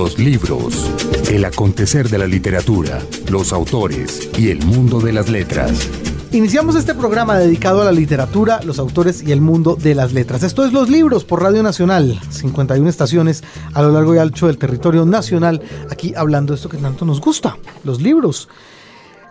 Los libros, el acontecer de la literatura, los autores y el mundo de las letras. Iniciamos este programa dedicado a la literatura, los autores y el mundo de las letras. Esto es Los Libros por Radio Nacional, 51 estaciones a lo largo y ancho del territorio nacional, aquí hablando de esto que tanto nos gusta, los libros.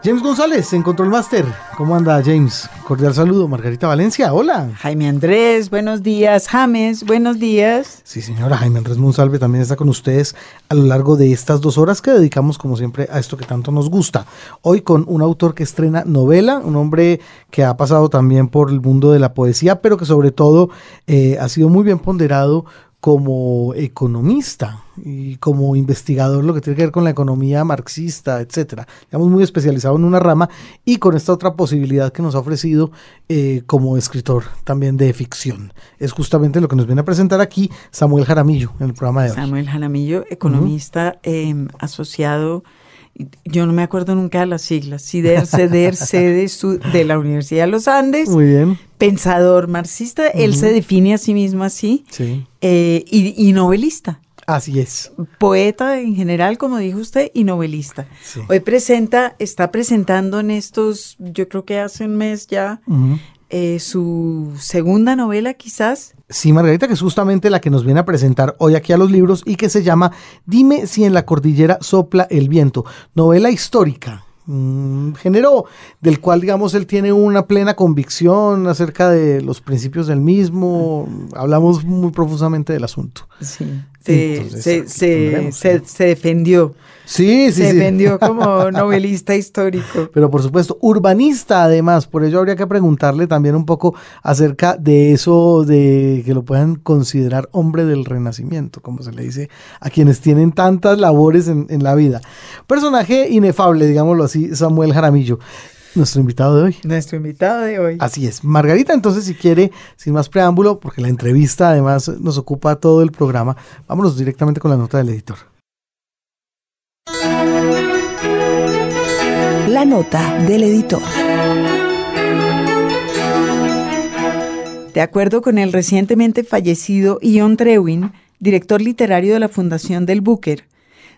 James González en Control Master. ¿Cómo anda James? Cordial saludo. Margarita Valencia, hola. Jaime Andrés, buenos días. James, buenos días. Sí, señora. Jaime Andrés Monsalve también está con ustedes a lo largo de estas dos horas que dedicamos, como siempre, a esto que tanto nos gusta. Hoy con un autor que estrena novela, un hombre que ha pasado también por el mundo de la poesía, pero que sobre todo eh, ha sido muy bien ponderado como economista y como investigador lo que tiene que ver con la economía marxista, etcétera. Digamos muy especializado en una rama y con esta otra posibilidad que nos ha ofrecido eh, como escritor también de ficción. Es justamente lo que nos viene a presentar aquí Samuel Jaramillo en el programa de hoy. Samuel Jaramillo, economista em, asociado yo no me acuerdo nunca de las siglas, CIDER, CEDER, CEDE, de la Universidad de los Andes. Muy bien. Pensador marxista, él se define a sí mismo así. Sí. Eh, y, novelista. Así es. Poeta en general, como dijo usted, y novelista. Hoy presenta, está presentando en estos, yo creo que hace un mes ya, eh, su segunda novela quizás. Sí, Margarita, que es justamente la que nos viene a presentar hoy aquí a los libros y que se llama Dime si en la cordillera sopla el viento, novela histórica un género del cual, digamos, él tiene una plena convicción acerca de los principios del mismo. Hablamos muy profusamente del asunto. Sí, se, se, defendió. Sí, sí, se defendió como novelista histórico. Pero por supuesto, urbanista además. Por ello habría que preguntarle también un poco acerca de eso de que lo puedan considerar hombre del renacimiento, como se le dice a quienes tienen tantas labores en, en la vida. Personaje inefable, digámoslo así Samuel Jaramillo. Nuestro invitado de hoy. Nuestro invitado de hoy. Así es. Margarita, entonces, si quiere, sin más preámbulo, porque la entrevista además nos ocupa todo el programa, vámonos directamente con la nota del editor. La nota del editor. De acuerdo con el recientemente fallecido Ion Trewin, director literario de la Fundación del Booker,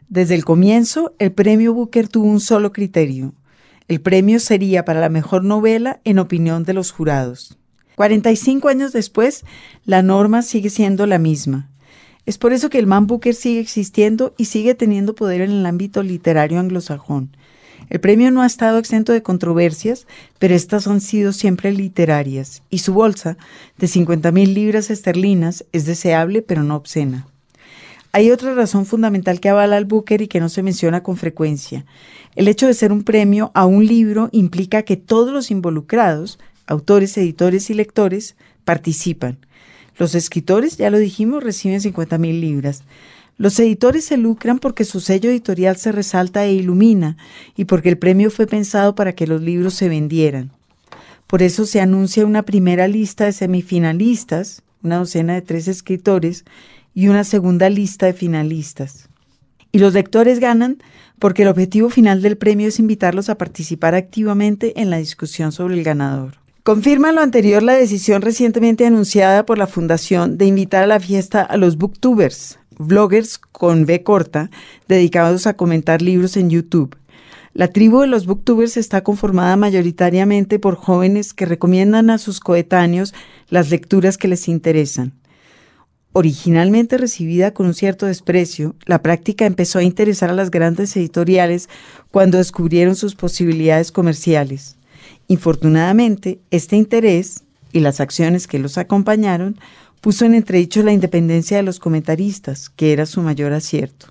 desde el comienzo, el premio Booker tuvo un solo criterio. El premio sería para la mejor novela en opinión de los jurados. 45 años después, la norma sigue siendo la misma. Es por eso que el Man Booker sigue existiendo y sigue teniendo poder en el ámbito literario anglosajón. El premio no ha estado exento de controversias, pero estas han sido siempre literarias, y su bolsa, de 50 mil libras esterlinas, es deseable pero no obscena. Hay otra razón fundamental que avala al Booker y que no se menciona con frecuencia. El hecho de ser un premio a un libro implica que todos los involucrados, autores, editores y lectores, participan. Los escritores, ya lo dijimos, reciben 50 mil libras. Los editores se lucran porque su sello editorial se resalta e ilumina y porque el premio fue pensado para que los libros se vendieran. Por eso se anuncia una primera lista de semifinalistas, una docena de tres escritores, y una segunda lista de finalistas. Y los lectores ganan porque el objetivo final del premio es invitarlos a participar activamente en la discusión sobre el ganador. Confirma lo anterior la decisión recientemente anunciada por la Fundación de invitar a la fiesta a los booktubers, bloggers con B corta, dedicados a comentar libros en YouTube. La tribu de los booktubers está conformada mayoritariamente por jóvenes que recomiendan a sus coetáneos las lecturas que les interesan. Originalmente recibida con un cierto desprecio, la práctica empezó a interesar a las grandes editoriales cuando descubrieron sus posibilidades comerciales. Infortunadamente, este interés y las acciones que los acompañaron puso en entredicho la independencia de los comentaristas, que era su mayor acierto.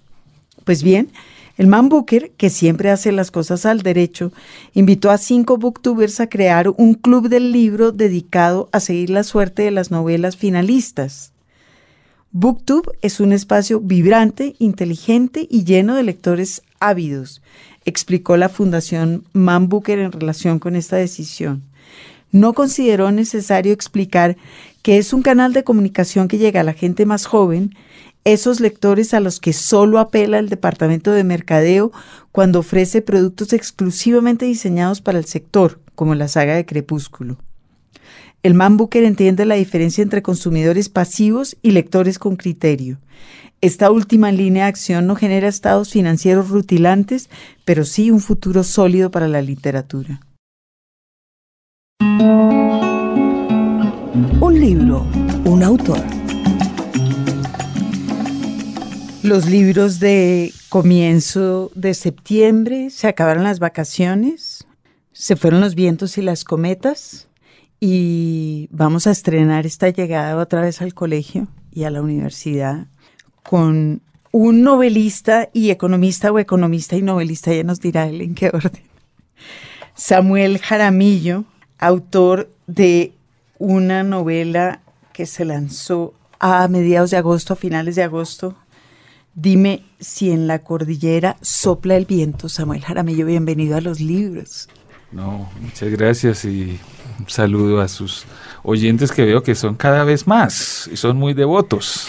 Pues bien, el man Booker, que siempre hace las cosas al derecho, invitó a cinco booktubers a crear un club del libro dedicado a seguir la suerte de las novelas finalistas. Booktube es un espacio vibrante, inteligente y lleno de lectores ávidos, explicó la Fundación Man Booker en relación con esta decisión. No consideró necesario explicar que es un canal de comunicación que llega a la gente más joven, esos lectores a los que solo apela el Departamento de Mercadeo cuando ofrece productos exclusivamente diseñados para el sector, como la saga de Crepúsculo. El Man Booker entiende la diferencia entre consumidores pasivos y lectores con criterio. Esta última línea de acción no genera estados financieros rutilantes, pero sí un futuro sólido para la literatura. Un libro, un autor. Los libros de comienzo de septiembre, se acabaron las vacaciones, se fueron los vientos y las cometas y vamos a estrenar esta llegada otra vez al colegio y a la universidad con un novelista y economista o economista y novelista, ya nos dirá él en qué orden. Samuel Jaramillo, autor de una novela que se lanzó a mediados de agosto, a finales de agosto. Dime si en la cordillera sopla el viento. Samuel Jaramillo, bienvenido a los libros. No, muchas gracias y un saludo a sus oyentes que veo que son cada vez más y son muy devotos.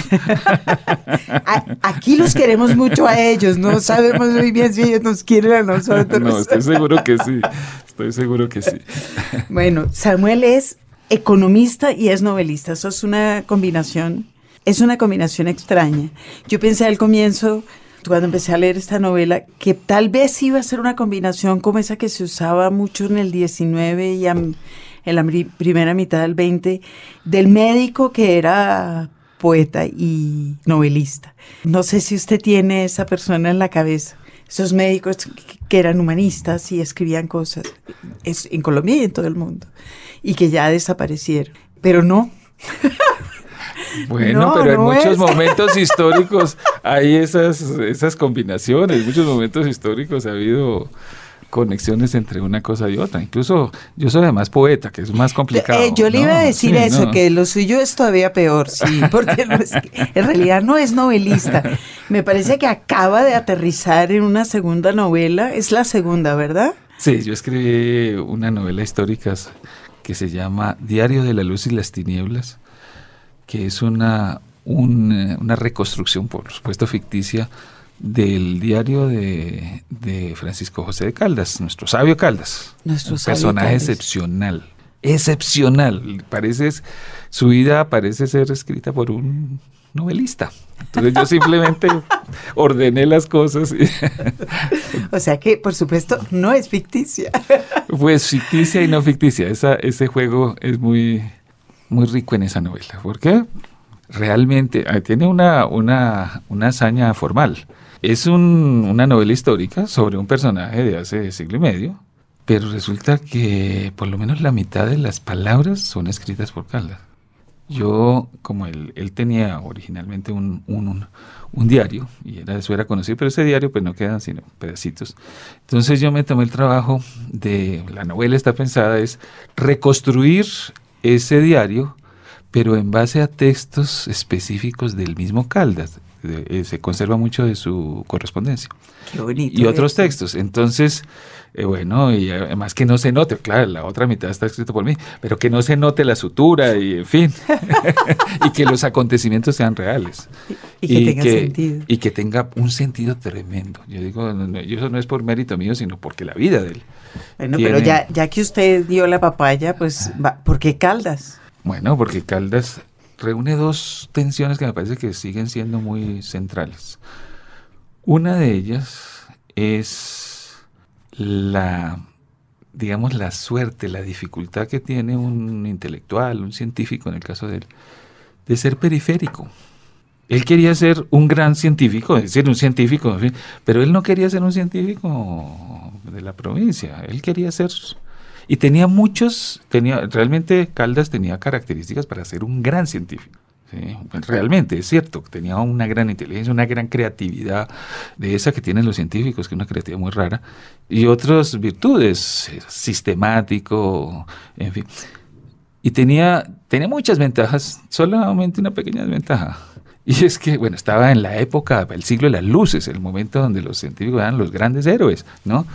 Aquí los queremos mucho a ellos, no sabemos muy bien si ellos nos quieren a nosotros. No, estoy seguro que sí, estoy seguro que sí. Bueno, Samuel es economista y es novelista, eso es una combinación, es una combinación extraña. Yo pensé al comienzo cuando empecé a leer esta novela, que tal vez iba a ser una combinación como esa que se usaba mucho en el 19 y en la primera mitad del 20, del médico que era poeta y novelista. No sé si usted tiene esa persona en la cabeza, esos médicos que eran humanistas y escribían cosas es, en Colombia y en todo el mundo, y que ya desaparecieron. Pero no. Bueno, pero en muchos momentos históricos hay esas, esas combinaciones, muchos momentos históricos ha habido conexiones entre una cosa y otra. Incluso yo soy además poeta, que es más complicado. Eh, yo le iba a decir eso, que lo suyo es todavía peor, sí, porque en realidad no es novelista. Me parece que acaba de aterrizar en una segunda novela, es la segunda, ¿verdad? Sí, yo escribí una novela histórica que se llama Diario de la Luz y las Tinieblas que es una, una reconstrucción, por supuesto ficticia, del diario de, Francisco José de Caldas, nuestro sabio Caldas. Nuestro un personaje excepcional, excepcional. Parece, su vida parece ser escrita por un novelista. Entonces yo simplemente ordené las cosas. o sea que, por supuesto, no es ficticia. pues ficticia y no ficticia. Esa, ese juego es muy, muy rico en esa novela. ¿Por qué? Realmente ah, tiene una, una, una hazaña formal. Es una novela histórica sobre un personaje de hace siglo y medio, pero resulta que por lo menos la mitad de las palabras son escritas por Caldas. Yo, como él, tenía originalmente un, diario, y era, eso era conocido, pero ese diario pues no quedan sino pedacitos. Entonces yo me tomé el trabajo de, la novela está pensada, es reconstruir ese diario, pero en base a textos específicos del mismo Caldas. Eh, se conserva mucho de su correspondencia. Qué bonito. Y otros textos. Entonces, eh, bueno, y además que no se note, claro, la otra mitad está escrito por mí, pero que no se note la sutura y en fin, y que los acontecimientos sean reales. Y, que tenga sentido. Y que tenga un sentido tremendo. Yo digo, eso no es por mérito mío, sino porque la vida de él. Bueno, pero ya, ya que usted dio la papaya, pues, ¿por qué Caldas? Bueno, porque Caldas reúne dos tensiones que me parece que siguen siendo muy centrales. Una de ellas es la, digamos, la suerte, la dificultad que tiene un intelectual, un científico, en el caso de él, de ser periférico. Él quería ser un gran científico, es decir, un científico, pero él no quería ser un científico de la provincia, él quería ser... Y tenía muchos, tenía, realmente Caldas tenía características para ser un gran científico. realmente, es cierto, tenía una gran inteligencia, una gran creatividad, de esa que tienen los científicos, que es una creatividad muy rara, y otras virtudes, sistemático, en fin. Y tenía, tenía muchas ventajas, solamente una pequeña desventaja y es que, bueno, estaba en la época, el siglo de las luces, el momento donde los científicos eran los grandes héroes, ¿no?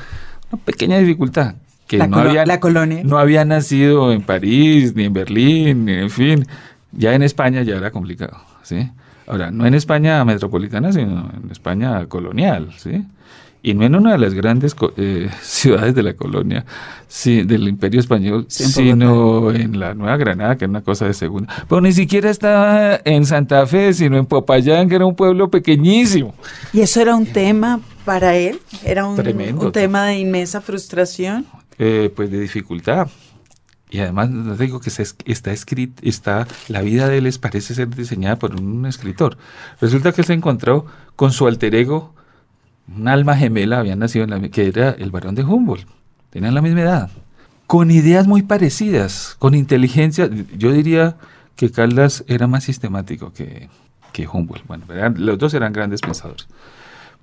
Una pequeña dificultad, que no, había, la colonia. no había nacido en París, ni en Berlín, ni en fin. Ya en España ya era complicado, ¿sí? Ahora, no en España metropolitana, sino en España colonial, ¿sí? y no en una de las grandes eh, ciudades de la colonia sí, del Imperio Español, sino en la Nueva Granada, que es una cosa de segunda. Pero ni siquiera estaba en Santa Fe, sino en Popayán, que era un pueblo pequeñísimo. ¿Y eso era un tema para él? ¿Era un, un tema de inmensa frustración? Eh, pues de dificultad. Y además, digo que está escrito, está, la vida de él parece ser diseñada por un escritor. Resulta que se encontró con su alter ego, un alma gemela, había nacido en la, que era el varón de Humboldt. Tenían la misma edad. Con ideas muy parecidas, con inteligencia. Yo diría que Caldas era más sistemático que, que Humboldt. Bueno, los dos eran grandes pensadores.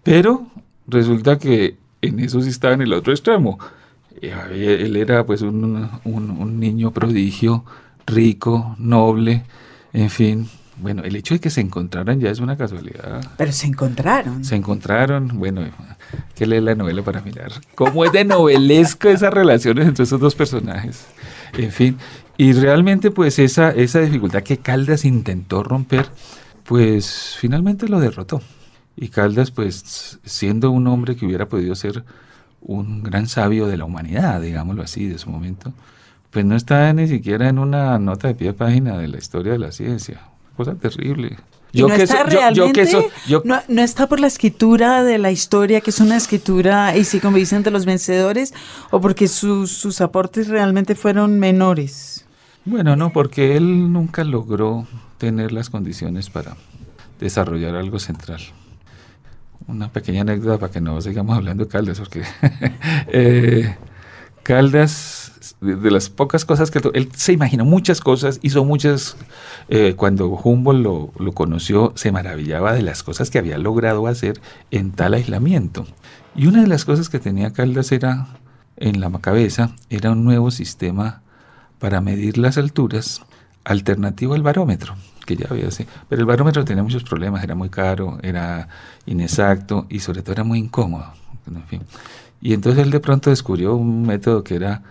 Pero resulta que en eso sí estaba en el otro extremo él era pues un, un, niño prodigio, rico, noble, en fin. Bueno, el hecho de que se encontraran ya es una casualidad. Pero se encontraron. Se encontraron, bueno, que lee la novela para mirar cómo es de novelesco esas relaciones entre esos dos personajes. En fin, y realmente pues esa, esa dificultad que Caldas intentó romper, pues finalmente lo derrotó. Y Caldas pues siendo un hombre que hubiera podido ser un gran sabio de la humanidad, digámoslo así, de su momento, pues no está ni siquiera en una nota de pie de página de la historia de la ciencia. Cosa terrible. Yo no que está realmente, no, está por la escritura de la historia, que es una escritura, y sí, como dicen, de los vencedores, o porque sus aportes realmente fueron menores. Bueno, no, porque él nunca logró tener las condiciones para desarrollar algo central una pequeña anécdota para que no sigamos hablando de Caldas, porque eh, Caldas, de, las pocas cosas que él se imaginó muchas cosas, hizo muchas, eh, cuando Humboldt lo, lo, conoció, se maravillaba de las cosas que había logrado hacer en tal aislamiento. Y una de las cosas que tenía Caldas era, en la cabeza, era un nuevo sistema para medir las alturas alternativo al barómetro que ya había así. Pero el barómetro tenía muchos problemas, era muy caro, era inexacto y sobre todo era muy incómodo. Y entonces él de pronto descubrió un método que era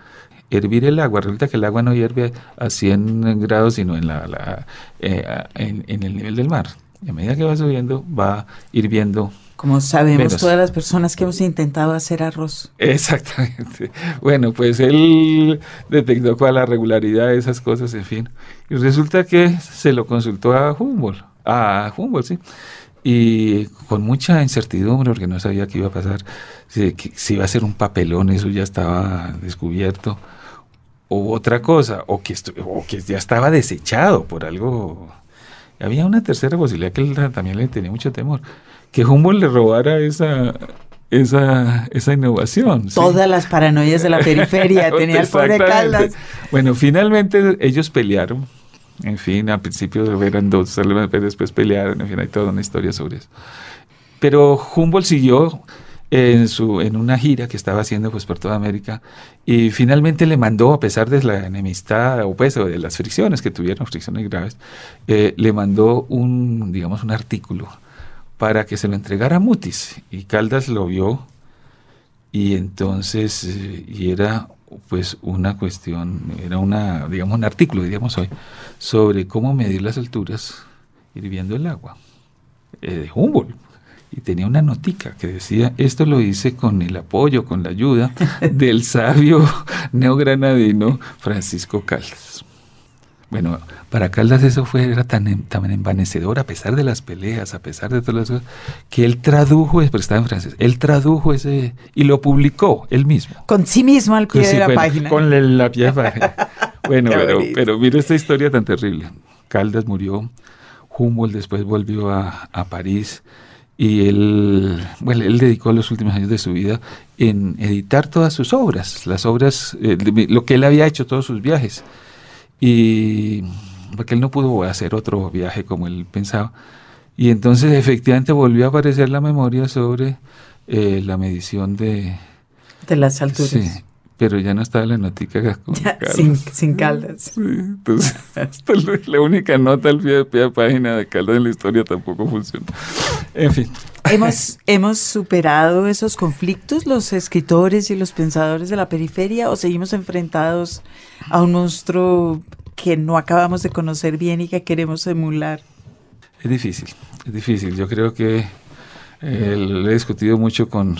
hervir el agua. Resulta que el agua no hierve a 100 grados, sino en, la, eh, en, el nivel del mar. A medida que va subiendo, va hirviendo como sabemos todas las personas que hemos intentado hacer arroz. Exactamente. Bueno, pues él detectó cuál la regularidad de esas cosas, en fin. Y resulta que se lo consultó a Humboldt, a Humboldt, sí. Y con mucha incertidumbre, porque no sabía qué iba a pasar, si, si iba a ser un papelón, eso ya estaba descubierto, o otra cosa, o que, o que ya estaba desechado por algo. Había una tercera posibilidad que él también le tenía mucho temor que Humboldt le robara esa, esa, esa innovación. Todas las paranoias de la periferia tenía el pobre Caldas. Bueno, finalmente ellos pelearon. En fin, al principio eran dos, después pelearon. En fin, hay toda una historia sobre eso. Pero Humboldt siguió en, su, en una gira que estaba haciendo pues, por toda América y finalmente le mandó, a pesar de la enemistad o pues, de las fricciones que tuvieron, fricciones graves, eh, le mandó un, digamos, un artículo para que se lo entregara a Mutis. Y Caldas lo vio y entonces, eh, y era pues una cuestión, era una, digamos, un artículo, diríamos hoy, sobre cómo medir las alturas hirviendo el agua, eh, de Humboldt. Y tenía una notica que decía, esto lo hice con el apoyo, con la ayuda del sabio neogranadino Francisco Caldas. Bueno, para Caldas eso fue, era tan, tan envanecedor, a pesar de las peleas, a pesar de todas las cosas, que él tradujo, pero estaba en francés, él tradujo ese y lo publicó él mismo. Con sí mismo al pie de la página. Con la, pie de página. bueno, pero, pero mira esta historia tan terrible. Caldas murió, Humboldt después volvió a, a París y él, bueno, él dedicó los últimos años de su vida en editar todas sus obras, las obras, eh, lo que él había hecho, todos sus viajes y porque él no pudo hacer otro viaje como él pensaba. Y entonces efectivamente volvió a aparecer la memoria sobre eh, la medición de... De las alturas. Sí, pero ya no estaba la notica sin, sin, Caldas. Sí, entonces, la única nota al pie de, pie de página de Caldas en la historia tampoco funcionó. En fin. ¿Hemos, ¿Hemos superado esos conflictos los escritores y los pensadores de la periferia o seguimos enfrentados a un monstruo que no acabamos de conocer bien y que queremos emular? Es difícil, es difícil. Yo creo que eh, lo he discutido mucho con,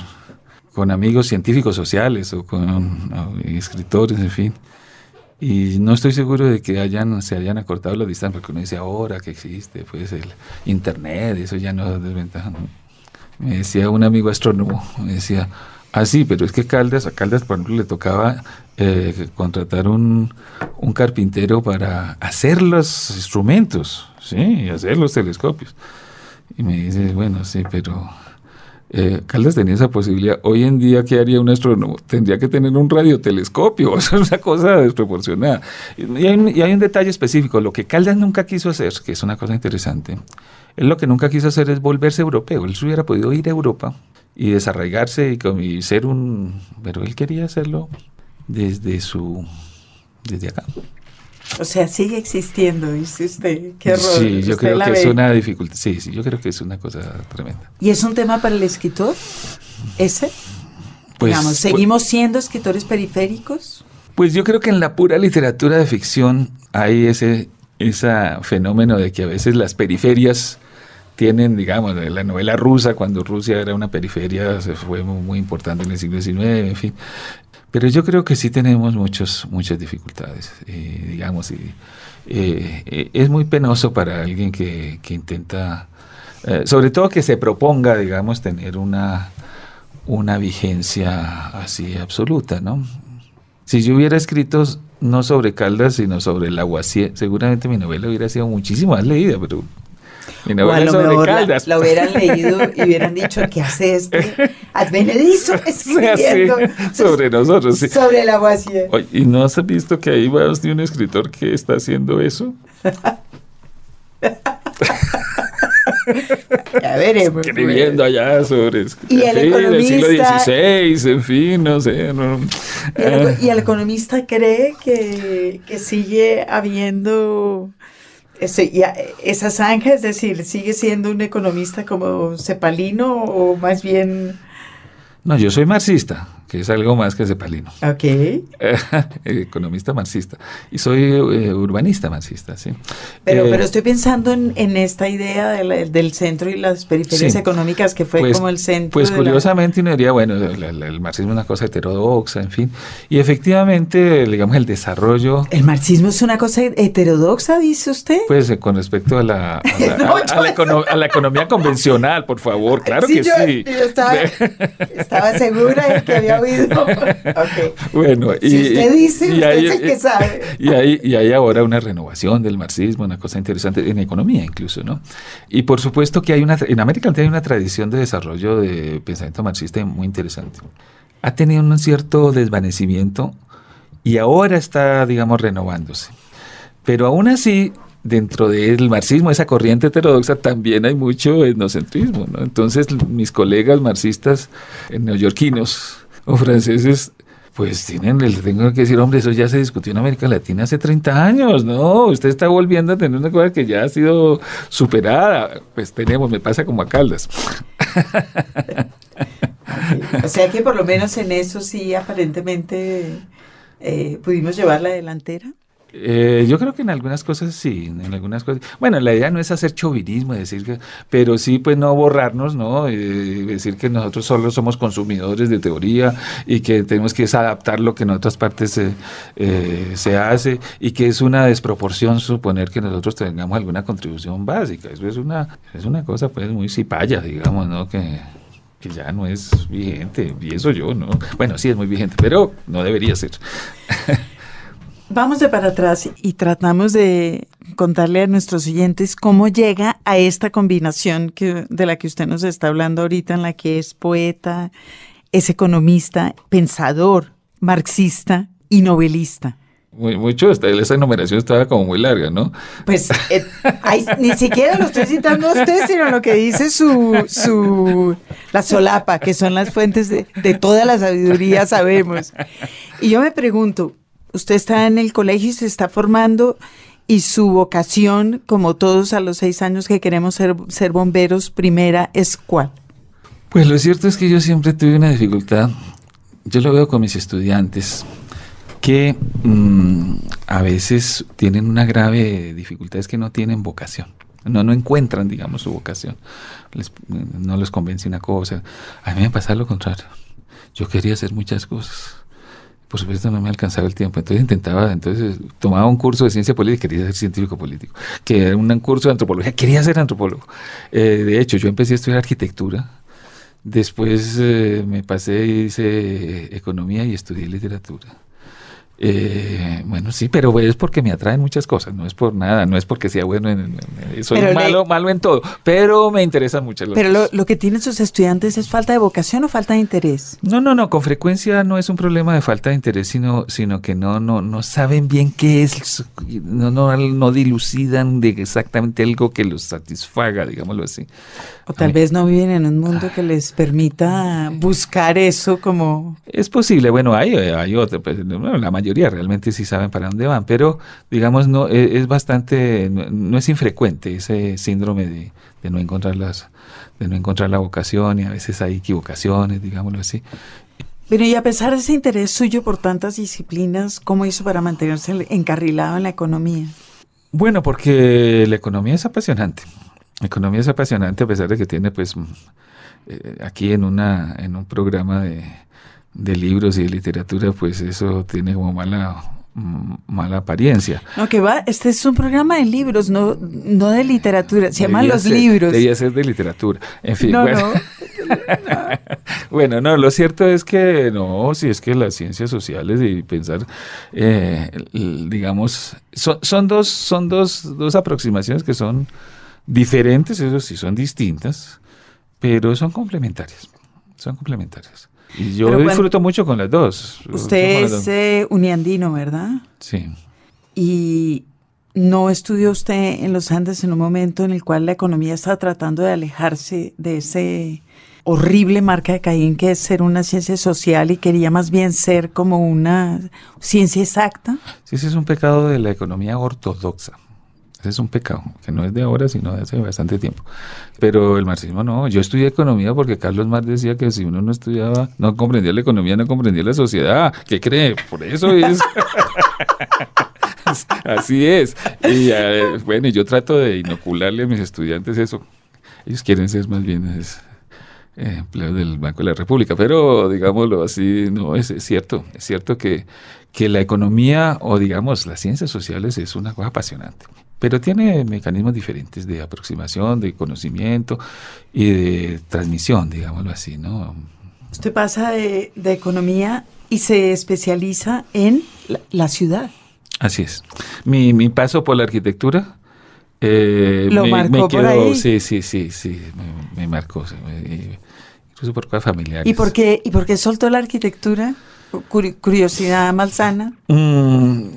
con amigos científicos sociales o con escritores, en fin. Y no estoy seguro de que hayan, se hayan acortado las distancias, porque uno dice ahora que existe pues el internet, eso ya no es desventaja. Me decía un amigo astrónomo, me decía, ah sí, pero es que Caldas, a Caldas por ejemplo le tocaba eh, contratar un, un, carpintero para hacer los instrumentos, sí, hacer los telescopios. Y me dice, bueno, sí, pero eh, Caldas tenía esa posibilidad. Hoy en día, ¿qué haría un astrónomo? Tendría que tener un radiotelescopio. Eso es una cosa desproporcionada. Y hay, un detalle específico. Lo que Caldas nunca quiso hacer, que es una cosa interesante, él lo que nunca quiso hacer es volverse europeo. Él se hubiera podido ir a Europa y desarraigarse y, y ser un... Pero él quería hacerlo desde su... desde acá. O sea, sigue existiendo, dice usted. Qué horror. Sí, yo creo que es una dificultad. Sí, sí, yo creo que es una cosa tremenda. ¿Y es un tema para el escritor? ¿Ese? Pues, Digamos, ¿seguimos siendo escritores periféricos? Pues yo creo que en la pura literatura de ficción hay ese, ese fenómeno de que a veces las periferias tienen, digamos, la novela rusa, cuando Rusia era una periferia, se fue muy, importante en el siglo XIX, en fin. Pero yo creo que sí tenemos muchos, muchas dificultades, eh, digamos, y eh, eh, es muy penoso para alguien que, que intenta, sobre todo que se proponga, digamos, tener una, una vigencia así absoluta, ¿no? Si yo hubiera escrito no sobre Caldas, sino sobre el aguacier, seguramente mi novela hubiera sido muchísimo más leída, pero o a lo mejor la, hubieran leído y hubieran dicho, ¿qué hace este advenedizo escribiendo? sobre nosotros, sí. Sobre la vacía. ¿Y no has visto que ahí va de un escritor que está haciendo eso? ya veremos. Escribiendo allá sobre ¿Y el, el siglo XVI, en fin, no sé. ¿Y, el, economista cree que, que sigue habiendo esa zanja, es decir, sigue siendo un economista como Cepalino o más bien... No, yo soy marxista que es algo más que cepalino. Ok. Economista marxista. Y soy eh, urbanista marxista, sí. Pero, eh, pero estoy pensando en, en esta idea del centro y las periferias económicas que fue pues, como el centro. Pues curiosamente uno diría, bueno, el, marxismo es una cosa heterodoxa, en fin. Y efectivamente, digamos, el desarrollo... ¿El marxismo es una cosa heterodoxa, dice usted? Pues eh, con respecto a la, a la, economía convencional, por favor, claro que sí. Yo estaba, estaba segura de que había Bueno, y, si usted dice, y usted que sabe. Y hay, y hay ahora una renovación del marxismo, una cosa interesante en economía incluso, ¿no? Y por supuesto que hay una, en América Latina hay una tradición de desarrollo de pensamiento marxista muy interesante. Ha tenido un cierto desvanecimiento y ahora está, digamos, renovándose. Pero aún así, dentro del marxismo, esa corriente heterodoxa, también hay mucho etnocentrismo. ¿no? Entonces, mis colegas marxistas neoyorquinos o franceses, pues tienen, les tengo que decir, hombre, eso ya se discutió en América Latina hace 30 años, ¿no? Usted está volviendo a tener una cosa que ya ha sido superada. Pues tenemos, me pasa como a Caldas. O sea que por lo menos en eso sí, aparentemente eh, pudimos llevar la delantera. Eh, yo creo que en algunas cosas sí, en algunas cosas. Bueno, la idea no es hacer chauvinismo, decir que, pero sí, pues no borrarnos, ¿no? Eh, decir que nosotros solo somos consumidores de teoría y que tenemos que adaptar lo que en otras partes se, eh, se hace y que es una desproporción suponer que nosotros tengamos alguna contribución básica. Eso es una, es una cosa, pues, muy cipaya, digamos, ¿no? Que, que ya no es vigente, y eso yo, ¿no? Bueno, sí es muy vigente, pero no debería ser. Vamos de para atrás y tratamos de contarle a nuestros oyentes cómo llega a esta combinación que, de la que usted nos está hablando ahorita, en la que es poeta, es economista, pensador, marxista y novelista. Muy, mucho, esa enumeración estaba como muy larga, ¿no? Pues eh, ni siquiera lo estoy citando a usted, sino lo que dice su, su la solapa, que son las fuentes de, de toda la sabiduría, sabemos. Y yo me pregunto, usted está en el colegio y se está formando y su vocación, como todos a los seis años que queremos ser, ser bomberos, primera es cuál? Pues lo cierto es que yo siempre tuve una dificultad, yo lo veo con mis estudiantes, que mm, a veces tienen una grave dificultad, es que no tienen vocación. No, no encuentran, digamos, su vocación. no les convence una cosa. A mí me pasa lo contrario. yo quería hacer muchas cosas. Por supuesto no me alcanzaba el tiempo, entonces intentaba, entonces tomaba un curso de ciencia política, quería ser científico político, que era un curso de antropología, quería ser antropólogo. Eh, de hecho, yo empecé a estudiar arquitectura, después eh, me pasé y hice economía y estudié literatura. Eh, bueno, sí, pero es porque me atraen muchas cosas, no es por nada, no es porque sea bueno, en, soy malo, malo en todo, pero me interesan mucho. Pero lo, lo, que tienen sus estudiantes es falta de vocación o falta de interés. No, no, no, con frecuencia no es un problema de falta de interés, sino, sino que no, no, no saben bien qué es, no, no, no dilucidan de exactamente algo que los satisfaga, digámoslo así. O tal vez no viven en un mundo que les permita buscar eso como... Es posible, bueno, hay, hay otro, pues, la mayoría realmente sí saben para dónde van, pero digamos no e, es, bastante, no, es infrecuente ese síndrome de, no encontrar las, de no encontrar la vocación y a veces hay equivocaciones, digámoslo así. Pero y a pesar de ese interés suyo por tantas disciplinas, ¿cómo hizo para mantenerse encarrilado en la economía? Bueno, porque la economía es apasionante. La economía es apasionante a pesar de que tiene pues eh, aquí en una en un programa de de libros y de literatura, pues eso tiene como mala mala apariencia. No, que va, este es un programa de libros, no, no de literatura, se llaman los libros. Debía ser de literatura. En fin, bueno. bueno, no, lo cierto es que no, si es que las ciencias sociales y pensar, eh, digamos, son, son, dos, son dos, dos aproximaciones que son diferentes, eso sí, son distintas, pero son complementarias, son complementarias. Y yo disfruto mucho con las dos. Usted es eh, uniandino, ¿verdad? Sí. Y no estudió usted en los Andes en un momento en el cual la economía estaba tratando de alejarse de ese horrible marca de Caín que es ser una ciencia social y quería más bien ser como una ciencia exacta. Sí, ese es un pecado de la economía ortodoxa. Ese es un pecado, que no es de ahora, sino de hace bastante tiempo. Pero el marxismo no. Yo estudié economía porque Carlos Marx decía que si uno no estudiaba, no comprendía la economía, no comprendía la sociedad. ¿Qué cree? Por eso es. Así es. Y eh, bueno, yo trato de inocularle a mis estudiantes eso. Ellos quieren ser más bien eh, empleados del Banco de la República, pero digámoslo así, no, es, es cierto. Es cierto que, que la economía o digamos las ciencias sociales es una cosa apasionante pero tiene mecanismos diferentes de aproximación, de conocimiento y de transmisión, digámoslo así, ¿no? Usted pasa de, economía y se especializa en la, ciudad. Así es. Mi, mi, paso por la arquitectura eh, ¿Lo me, marcó por ahí? Sí, sí, sí, sí, me, marcó. incluso por cosas familiares. ¿Y por qué, y por qué soltó la arquitectura? ¿Curiosidad malsana? Mm,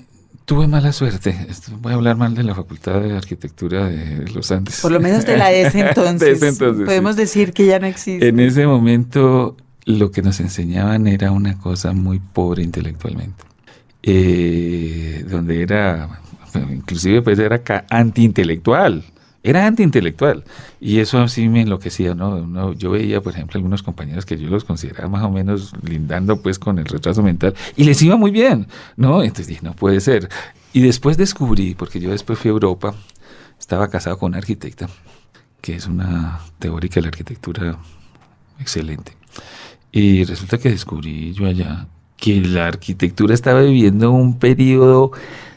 Tuve mala suerte. Voy a hablar mal de la Facultad de Arquitectura de los Andes. Por lo menos de la ES entonces. Podemos decir que ya no existe. En ese momento lo que nos enseñaban era una cosa muy pobre intelectualmente. Eh, donde era, inclusive pues era antiintelectual era antiintelectual y eso así me enloquecía, ¿no? Yo veía, por ejemplo, algunos compañeros que yo los consideraba más o menos lindando pues con el retraso mental y les iba muy bien, ¿no? Entonces dije, no puede ser. Y después descubrí, porque yo después fui a Europa, estaba casado con una arquitecta, que es una teórica de la arquitectura excelente. Y resulta que descubrí yo allá que la arquitectura estaba viviendo un periodo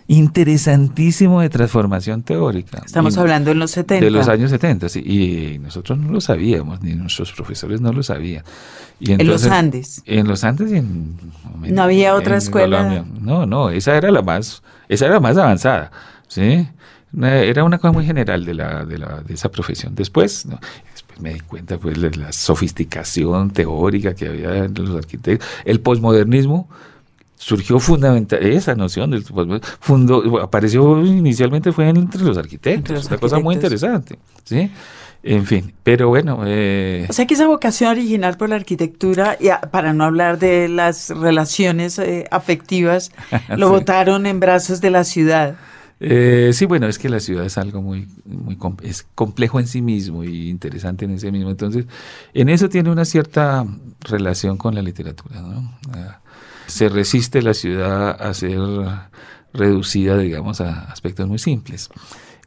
interesantísimo de transformación teórica. Estamos hablando en los 70. De los años 70, sí, y nosotros no lo sabíamos, ni nuestros profesores no lo sabían. Y en los Andes. En los Andes y en... no había otra escuela. No, no, esa era la más, esa era la más avanzada, ¿sí? Era una cosa muy general de, la, de, la, de esa profesión. Después, después me di cuenta pues de la sofisticación teórica que había en los arquitectos. El posmodernismo surgió fundamental esa noción del fundo, apareció inicialmente fue entre los arquitectos, una cosa muy interesante, ¿sí? En fin, pero bueno. Eh, o sea que esa vocación original por la arquitectura, y para no hablar de las relaciones eh, afectivas, lo votaron en brazos de la ciudad. Eh, sí, bueno, es que la ciudad es algo muy, muy es complejo en sí mismo y interesante en sí mismo. Entonces, en eso tiene una cierta relación con la literatura, ¿no? Ah, se resiste la ciudad a ser reducida, digamos, a aspectos muy simples.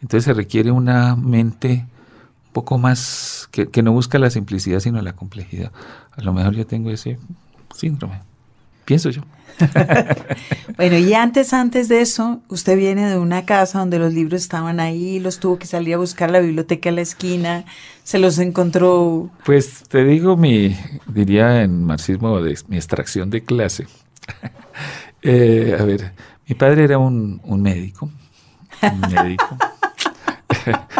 Entonces se requiere una mente un poco más, que, no busca la simplicidad, sino la complejidad. A lo mejor yo tengo ese síndrome. Pienso yo. bueno, y antes, antes de eso, usted viene de una casa donde los libros estaban ahí, los tuvo que salir a buscar a la biblioteca a la esquina, se los encontró. Pues te digo mi, diría en marxismo, de, mi extracción de clase. Eh, a ver, mi padre era un, un médico, un médico.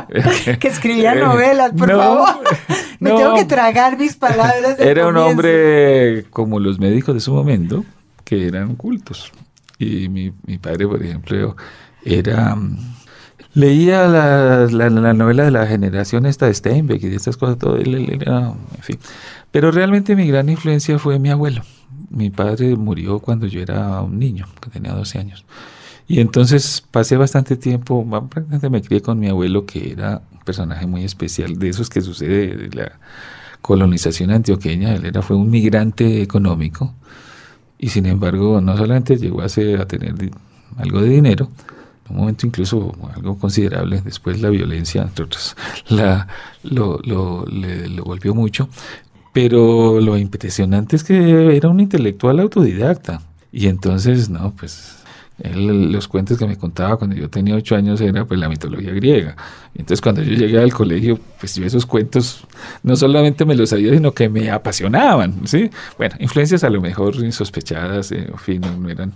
que escribía novelas, por favor. Me tengo que tragar mis palabras. Era un hombre como los médicos de su momento, que eran cultos. Y mi, mi padre, por ejemplo, era leía la, la, novela de la generación esta de Steinbeck y de estas cosas, todo, él, era, en fin. Pero realmente mi gran influencia fue mi abuelo. Mi padre murió cuando yo era un niño, que tenía 12 años. Y entonces pasé bastante tiempo, prácticamente me crié con mi abuelo, que era un personaje muy especial, de esos que sucede de la colonización antioqueña. Él era, fue un migrante económico y sin embargo no solamente llegó a, a tener algo de dinero, un momento incluso algo considerable, después la violencia, entre otros, la, lo, lo, lo volvió mucho, pero lo impresionante es que era un intelectual autodidacta. Y entonces, no, pues los cuentos que me contaba cuando yo tenía ocho años era pues la mitología griega. Entonces cuando yo llegué al colegio, pues yo esos cuentos no solamente me los sabía, sino que me apasionaban, ¿sí? Bueno, influencias a lo mejor insospechadas, eh, en fin, no eran.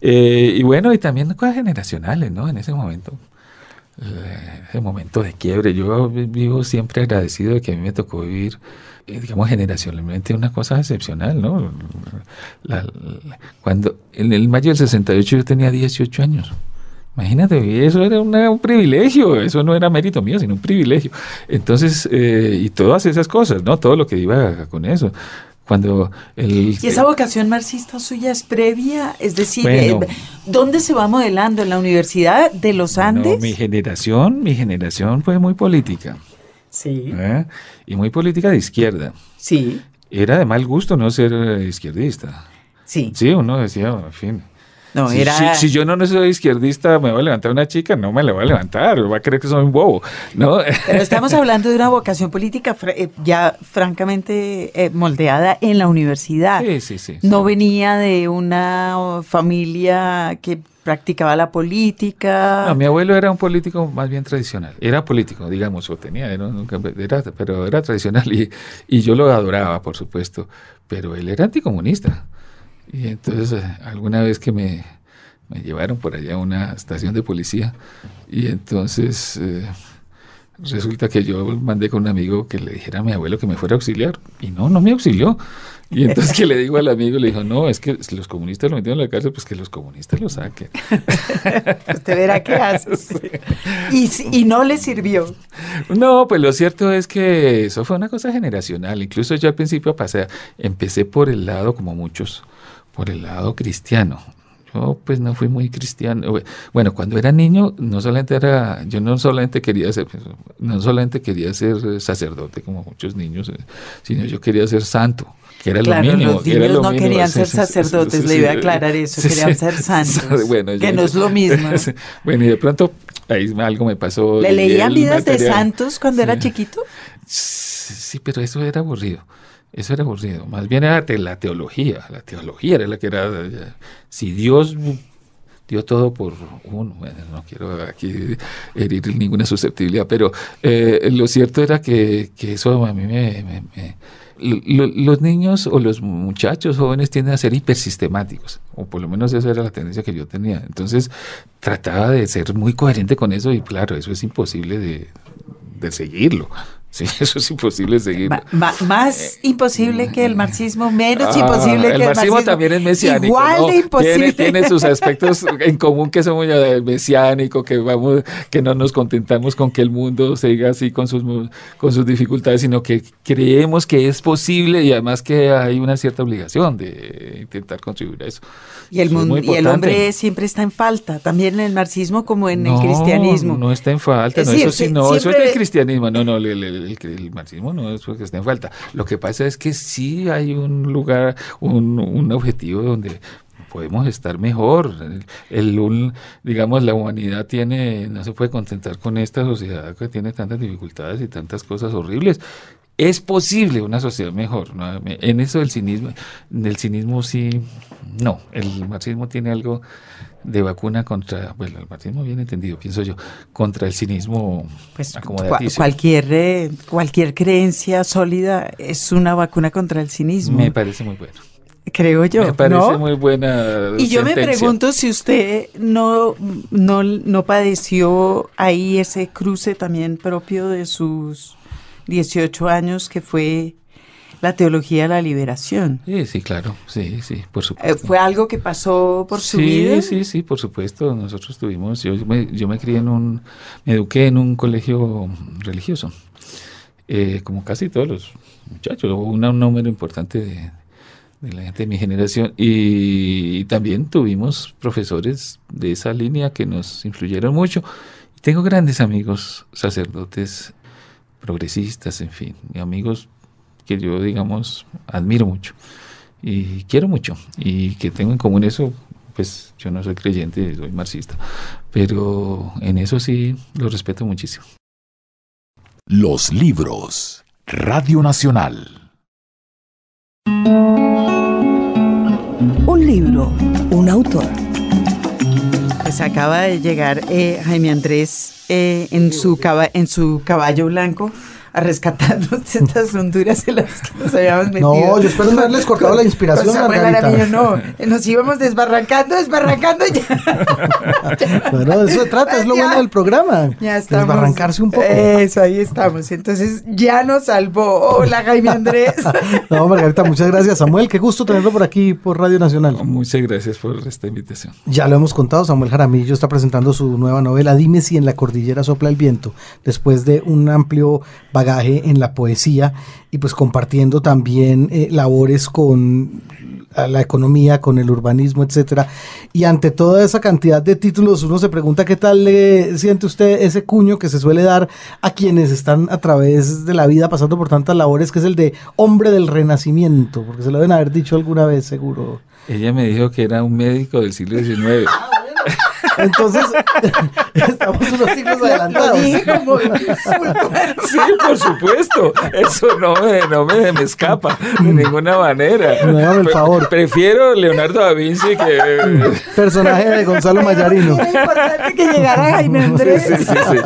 Eh, y bueno, y también cosas generacionales, ¿no? En ese momento. Eh, ese momento de quiebre. Yo vivo siempre agradecido de que a mí me tocó vivir digamos, generacionalmente una cosa excepcional, ¿no? cuando en el mayo del 68 yo tenía 18 años. Imagínate, eso era un privilegio, eso no era mérito mío, sino un privilegio. Entonces, eh, y todas esas cosas, ¿no? Todo lo que iba con eso. Cuando el, ¿Y esa vocación marxista suya es previa? Es decir, eh, ¿dónde se va modelando? ¿En la Universidad de los Andes? mi generación, mi generación fue muy política. Sí. ¿Eh? Y muy política de izquierda. Sí. Era de mal gusto no ser eh, izquierdista. Sí. Sí, uno decía, en fin. No, si, era... si, yo no soy izquierdista, me voy a levantar una chica, no me la voy a levantar, va a creer que soy un bobo, ¿no? Pero estamos hablando de una vocación política eh, ya francamente moldeada en la universidad. Sí, sí, sí. No venía de una familia que practicaba la política. No, mi abuelo era un político más bien tradicional. Era político, digamos, o tenía, era, pero era tradicional y, yo lo adoraba, por supuesto. Pero él era anticomunista. Y entonces, eh, alguna vez que me, me, llevaron por allá a una estación de policía, y entonces. Eh, resulta que yo mandé con un amigo que le dijera a mi abuelo que me fuera a auxiliar y no, no me auxilió. Y entonces que le digo al amigo, le dijo, no, es que los comunistas lo metieron en la cárcel, pues que los comunistas lo saquen. Usted verá qué haces. Y, y no le sirvió. No, pues lo cierto es que eso fue una cosa generacional. Incluso yo al principio pasé, empecé por el lado, como muchos, por el lado cristiano. Yo pues no fui muy cristiano. Bueno, cuando era niño, no solamente era, yo no solamente quería ser, no solamente quería ser sacerdote como muchos niños, sino yo quería ser santo que era claro, lo mínimo. Los niños no querían ser sacerdotes, le iba a aclarar eso, querían ser santos, bueno, que no es lo mismo. bueno, y de pronto ahí algo me pasó. ¿Le leían vidas de santos cuando era chiquito? Sí, pero eso era aburrido. Eso era aburrido. Más bien era la teología. La teología era la que era. Si Dios dio todo por uno. Bueno, no quiero aquí herir ninguna susceptibilidad, pero eh, lo cierto era que, que, eso a mí me, me los niños o los muchachos jóvenes tienden a ser hipersistemáticos, o por lo menos esa era la tendencia que yo tenía. Entonces trataba de ser muy coherente con eso y claro, eso es imposible de, de seguirlo. Sí, eso es imposible seguir. más eh, imposible que el marxismo, menos ah, imposible que el marxismo. El marxismo también es mesiánico. Igual de imposible. Tiene, sus aspectos en común que somos ya mesiánico, que vamos, que no nos contentamos con que el mundo siga así con sus, con sus dificultades, sino que creemos que es posible y además que hay una cierta obligación de intentar contribuir a eso. Y el, mundo, y el hombre siempre está en falta, también en el marxismo como en el cristianismo. No está en falta, no, eso sí, no, eso es del cristianismo, no, no, el, marxismo no es porque está en falta. Lo que pasa es que sí hay un lugar, un, un objetivo donde podemos estar mejor. El, digamos, la humanidad tiene, no se puede contentar con esta sociedad que tiene tantas dificultades y tantas cosas horribles. Es posible una sociedad mejor. ¿no? En eso del cinismo, del cinismo sí, no, el marxismo tiene algo de vacuna contra, bueno, el marxismo bien entendido, pienso yo, contra el cinismo pues, cualquier, eh, cualquier creencia sólida es una vacuna contra el cinismo. Me parece muy bueno. Creo yo. Me parece muy buena. Y yo me pregunto si usted no, no, no padeció ahí ese cruce también propio de sus 18 años que fue la teología de la liberación. Sí, sí, claro, sí, sí, por eh, supuesto. ¿Fue algo que pasó por su vida? Sí, sí, sí, por supuesto. Nosotros tuvimos, yo me, yo me crié en un, me eduqué en un colegio religioso, eh, como casi todos los muchachos, un, un número importante de, la gente de mi generación. Y, también tuvimos profesores de esa línea que nos influyeron mucho. tengo grandes amigos sacerdotes progresistas, en fin, amigos que yo, digamos, admiro mucho y quiero mucho y que tengo en común eso, pues yo no soy creyente, soy marxista, pero en eso sí lo respeto muchísimo. Los libros, Radio Nacional. Un libro, un autor. Pues acaba de llegar eh, Jaime Andrés eh, en, su en su caballo blanco a rescatarnos estas honduras en las que nos habíamos metido. No, yo espero no haberles cortado la inspiración, Margarita. no, nos íbamos desbarrancando, desbarrancando ya. bueno, de eso se trata, es lo bueno del programa. Ya estamos. Desbarrancarse un poco. Eso, ahí estamos. Entonces, ya nos salvó. Hola, Jaime Andrés. no, Margarita, muchas gracias. Samuel, qué gusto tenerlo por aquí, por Radio Nacional. Muchas gracias por esta invitación. Ya lo hemos contado, Samuel Jaramillo está presentando su nueva novela, Dime si en la cordillera sopla el viento, después de un amplio en la poesía y pues compartiendo también eh, labores con la economía, con el urbanismo, etcétera. Y ante toda esa cantidad de títulos, uno se pregunta qué tal le siente usted ese cuño que se suele dar a quienes están a través de la vida pasando por tantas labores, que es el de hombre del renacimiento, porque se lo deben haber dicho alguna vez, seguro. Ella me dijo que era un médico del siglo XIX. Entonces, estamos unos siglos adelantados. sí, por supuesto. Eso no me, no me, me escapa de ninguna manera. No, el favor. Prefiero Leonardo da Vinci que. Personaje de Gonzalo Mayarino. Es importante que llegara Jaime Andrés. Sí, sí, sí.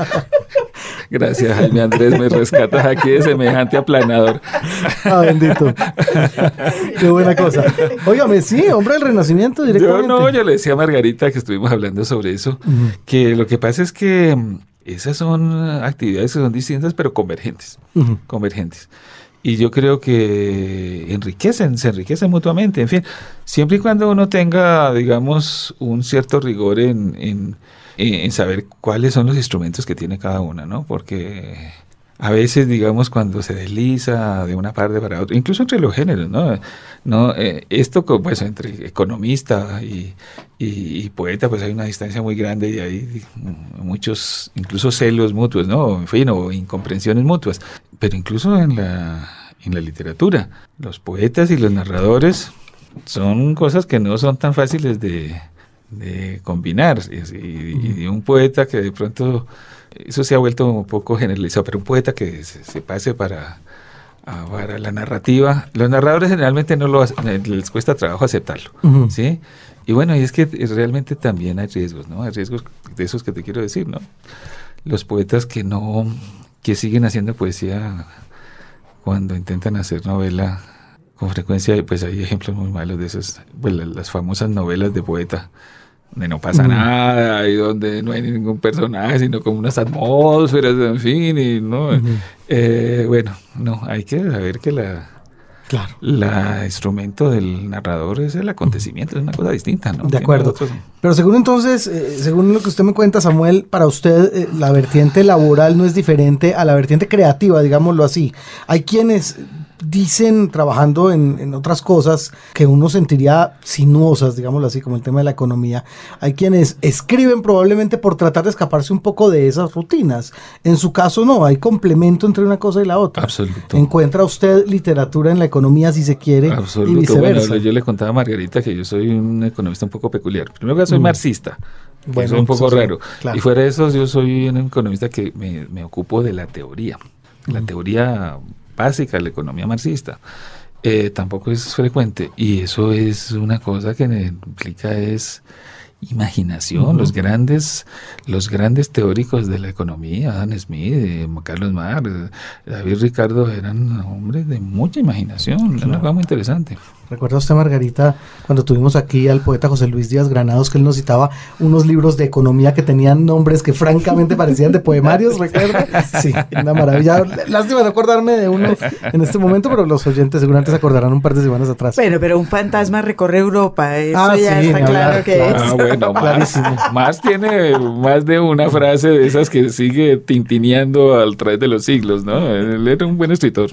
Gracias, Jaime Andrés. Me rescatas aquí de semejante aplanador. Ah, bendito. Qué buena cosa. Óigame, sí, hombre del Renacimiento directamente. Yo no, yo le decía a Margarita que estuvimos hablando sobre eso, que lo que pasa es que mm, esas son actividades que son distintas pero convergentes, convergentes. Y yo creo que enriquecen, se enriquecen mutuamente, en fin, siempre y cuando uno tenga, digamos, un cierto rigor en, en, en saber cuáles son los instrumentos que tiene cada una, ¿no? Porque a veces, digamos, cuando se desliza de una parte para otra, incluso entre los géneros, ¿no? no eh, esto, pues, entre economista y, poeta, pues hay una distancia muy grande y hay muchos, incluso celos mutuos, ¿no? En fin, o incomprensiones mutuas. Pero incluso en la, en la literatura, los poetas y los narradores son cosas que no son tan fáciles de, de combinar. y, y un poeta que de pronto eso se ha vuelto un poco generalizado, pero un poeta que se, pase para, para la narrativa, los narradores generalmente no lo les cuesta trabajo aceptarlo, ¿sí? Y bueno, y es que realmente también hay riesgos, ¿no? Hay riesgos de esos que te quiero decir, ¿no? Los poetas que no, que siguen haciendo poesía cuando intentan hacer novela, con frecuencia, pues hay ejemplos muy malos de esas, pues las famosas novelas de poeta, donde no pasa nada y donde no hay ningún personaje, sino como unas atmósferas, en fin, y no. Eh, bueno, no, hay que saber que la, Claro. La instrumento del narrador es el acontecimiento, es una cosa distinta, ¿no? De acuerdo. Pero según entonces, eh, según lo que usted me cuenta, Samuel, para usted eh, la vertiente laboral no es diferente a la vertiente creativa, digámoslo así. Hay quienes dicen, trabajando en, otras cosas que uno sentiría sinuosas, digámoslo así, como el tema de la economía. Hay quienes escriben probablemente por tratar de escaparse un poco de esas rutinas. En su caso no, hay complemento entre una cosa y la otra. Absoluto. Encuentra usted literatura en la economía si se quiere y viceversa. yo le contaba a Margarita que yo soy un economista un poco peculiar. Primero que soy mm. marxista. Bueno, es un poco raro. Y fuera de eso, yo soy un economista que me, me ocupo de la teoría. La mm. teoría básica de la economía marxista. Eh, tampoco es frecuente y eso es una cosa que implica es imaginación. Los grandes, los grandes teóricos de la economía, Adam Smith, eh, Carlos Marx, eh, David Ricardo, eran hombres de mucha imaginación. Era una cosa muy interesante. ¿Recuerda usted, Margarita, cuando tuvimos aquí al poeta José Luis Díaz Granados, que él nos citaba unos libros de economía que tenían nombres que francamente parecían de poemarios, ¿recuerda? Sí, una maravilla. Lástima de acordarme de uno en este momento, pero los oyentes seguramente se acordarán un par de semanas atrás. Bueno, pero un fantasma recorre Europa, eso ah, ya está claro que es. Ah, bueno, Clarísimo. Más, tiene más de una frase de esas que sigue tintineando al través de los siglos, ¿no? Él era un buen escritor.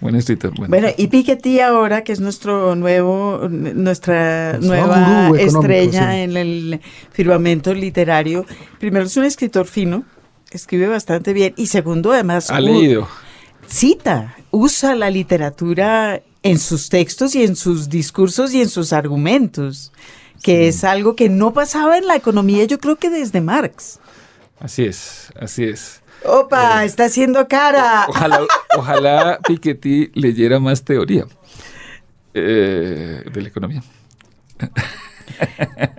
Buen escritor. Bueno, y Piketty ahora, que es nuestro nuevo, nuestra nueva estrella en el firmamento literario. Primero es un escritor fino, escribe bastante bien y segundo además ha leído. Cita, usa la literatura en sus textos y en sus discursos y en sus argumentos, que es algo que no pasaba en la economía yo creo que desde Marx. Así es, así es. Opa, eh, está haciendo cara. Ojalá, ojalá Piketty leyera más teoría. Eh, de la economía.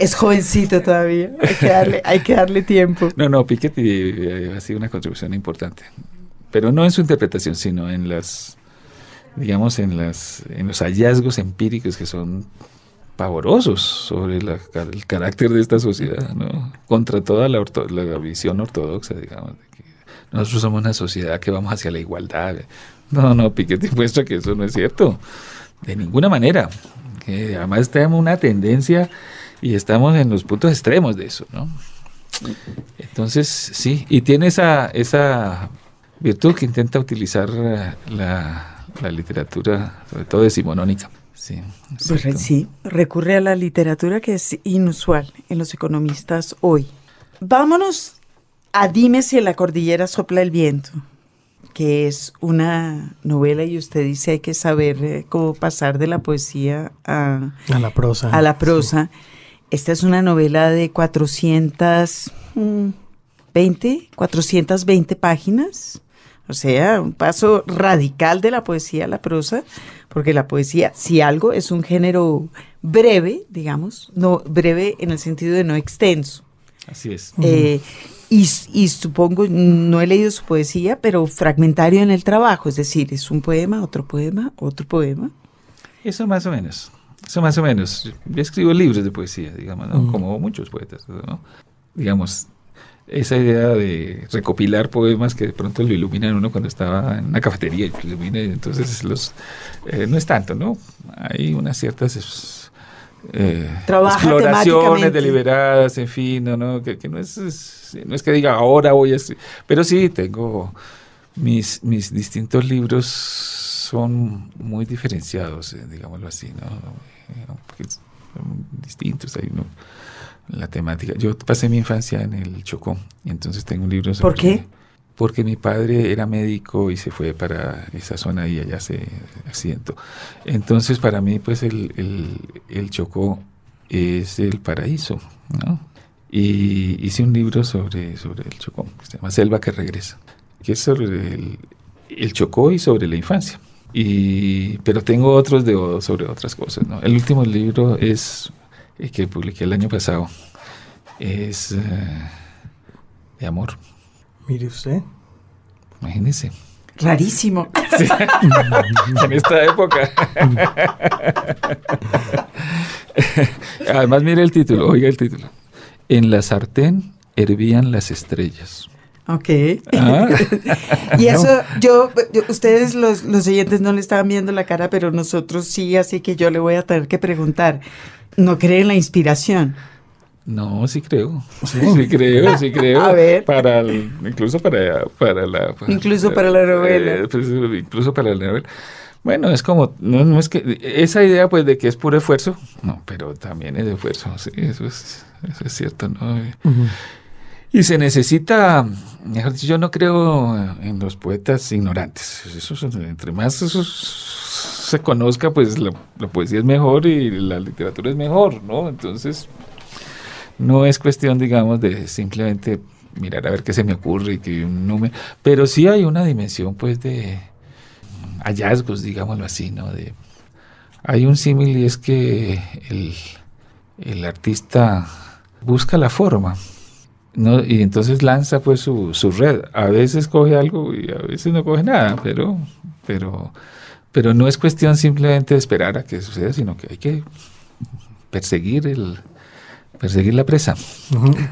Es, jovencito todavía, hay que, darle, hay que darle tiempo. No, no, Piketty eh, ha sido una contribución importante, pero no en su interpretación, sino en las, digamos, en, las, en los hallazgos empíricos que son pavorosos sobre el carácter de esta sociedad, ¿no? contra toda la, la visión ortodoxa, digamos, de que nosotros somos una sociedad que vamos hacia la igualdad, no, no, Piketty muestra que eso no es cierto. De ninguna manera. Que además tenemos una tendencia y estamos en los puntos extremos de eso, ¿no? Entonces, sí, y tiene esa, esa virtud que intenta utilizar la, literatura, sobre todo decimonónica. Sí, pues, sí, recurre a la literatura que es inusual en los economistas hoy. Vámonos a Dime si en la cordillera sopla el viento que es una novela y usted dice hay que saber eh, cómo pasar de la poesía a, la prosa. A la prosa. Esta es una novela de 420, 420 páginas. O sea, un paso radical de la poesía a la prosa, porque la poesía, si algo, es un género breve, digamos, no breve en el sentido de no extenso. Así es. Eh, y, supongo, no he leído su poesía, pero fragmentario en el trabajo, es decir, es un poema, otro poema, otro poema. Eso más o menos, eso más o menos. Yo escribo libros de poesía, digamos, como muchos poetas, ¿no? Digamos, esa idea de recopilar poemas que de pronto lo iluminan uno cuando estaba en una cafetería y lo ilumina, entonces los eh, no es tanto, ¿no? Hay unas ciertas eh, exploraciones deliberadas, en fin, no, Que, no, es, no es que diga ahora voy a... Pero sí, tengo mis, mis distintos libros son muy diferenciados, eh, digámoslo así, ¿no? Eh, son distintos, hay la temática. Yo pasé mi infancia en el Chocó, y entonces tengo un libro sobre... ¿Por qué? Porque mi padre era médico y se fue para esa zona y allá se accidentó. Entonces para mí pues el, el, Chocó es el paraíso, ¿no? Y hice un libro sobre, sobre el Chocó, que se llama Selva que regresa, que es sobre el, el Chocó y sobre la infancia. Y, pero tengo otros de sobre otras cosas. ¿no? El último libro es el que publiqué el año pasado, es eh, de amor. Mire usted. Imagínese. Rarísimo. en esta época. Además, mire el título, oiga el título. En la sartén hervían las estrellas. Ok. Ah. y eso, yo, ustedes los, los oyentes no le estaban viendo la cara, pero nosotros sí, así que yo le voy a tener que preguntar. ¿No creen la inspiración? No, sí creo. Sí, creo, sí creo. A ver. Para incluso para, para la... incluso para la novela. Eh, pues, incluso para la novela. Bueno, es como, no, es que, esa idea pues de que es puro esfuerzo, no, pero también es esfuerzo, sí, eso es, eso es cierto, ¿no? Y se necesita, yo no creo en los poetas ignorantes. Eso, entre más eso se conozca, pues la, la, poesía es mejor y la literatura es mejor, ¿no? Entonces, no es cuestión, digamos, de simplemente mirar a ver qué se me ocurre, que un número, pero sí hay una dimensión pues de hallazgos, digámoslo así, ¿no? Hay un símil y es que el, el artista busca la forma, ¿no? y entonces lanza pues su, su, red. A veces coge algo y a veces no coge nada, pero, pero, pero no es cuestión simplemente de esperar a que suceda, sino que hay que perseguir el perseguir la presa.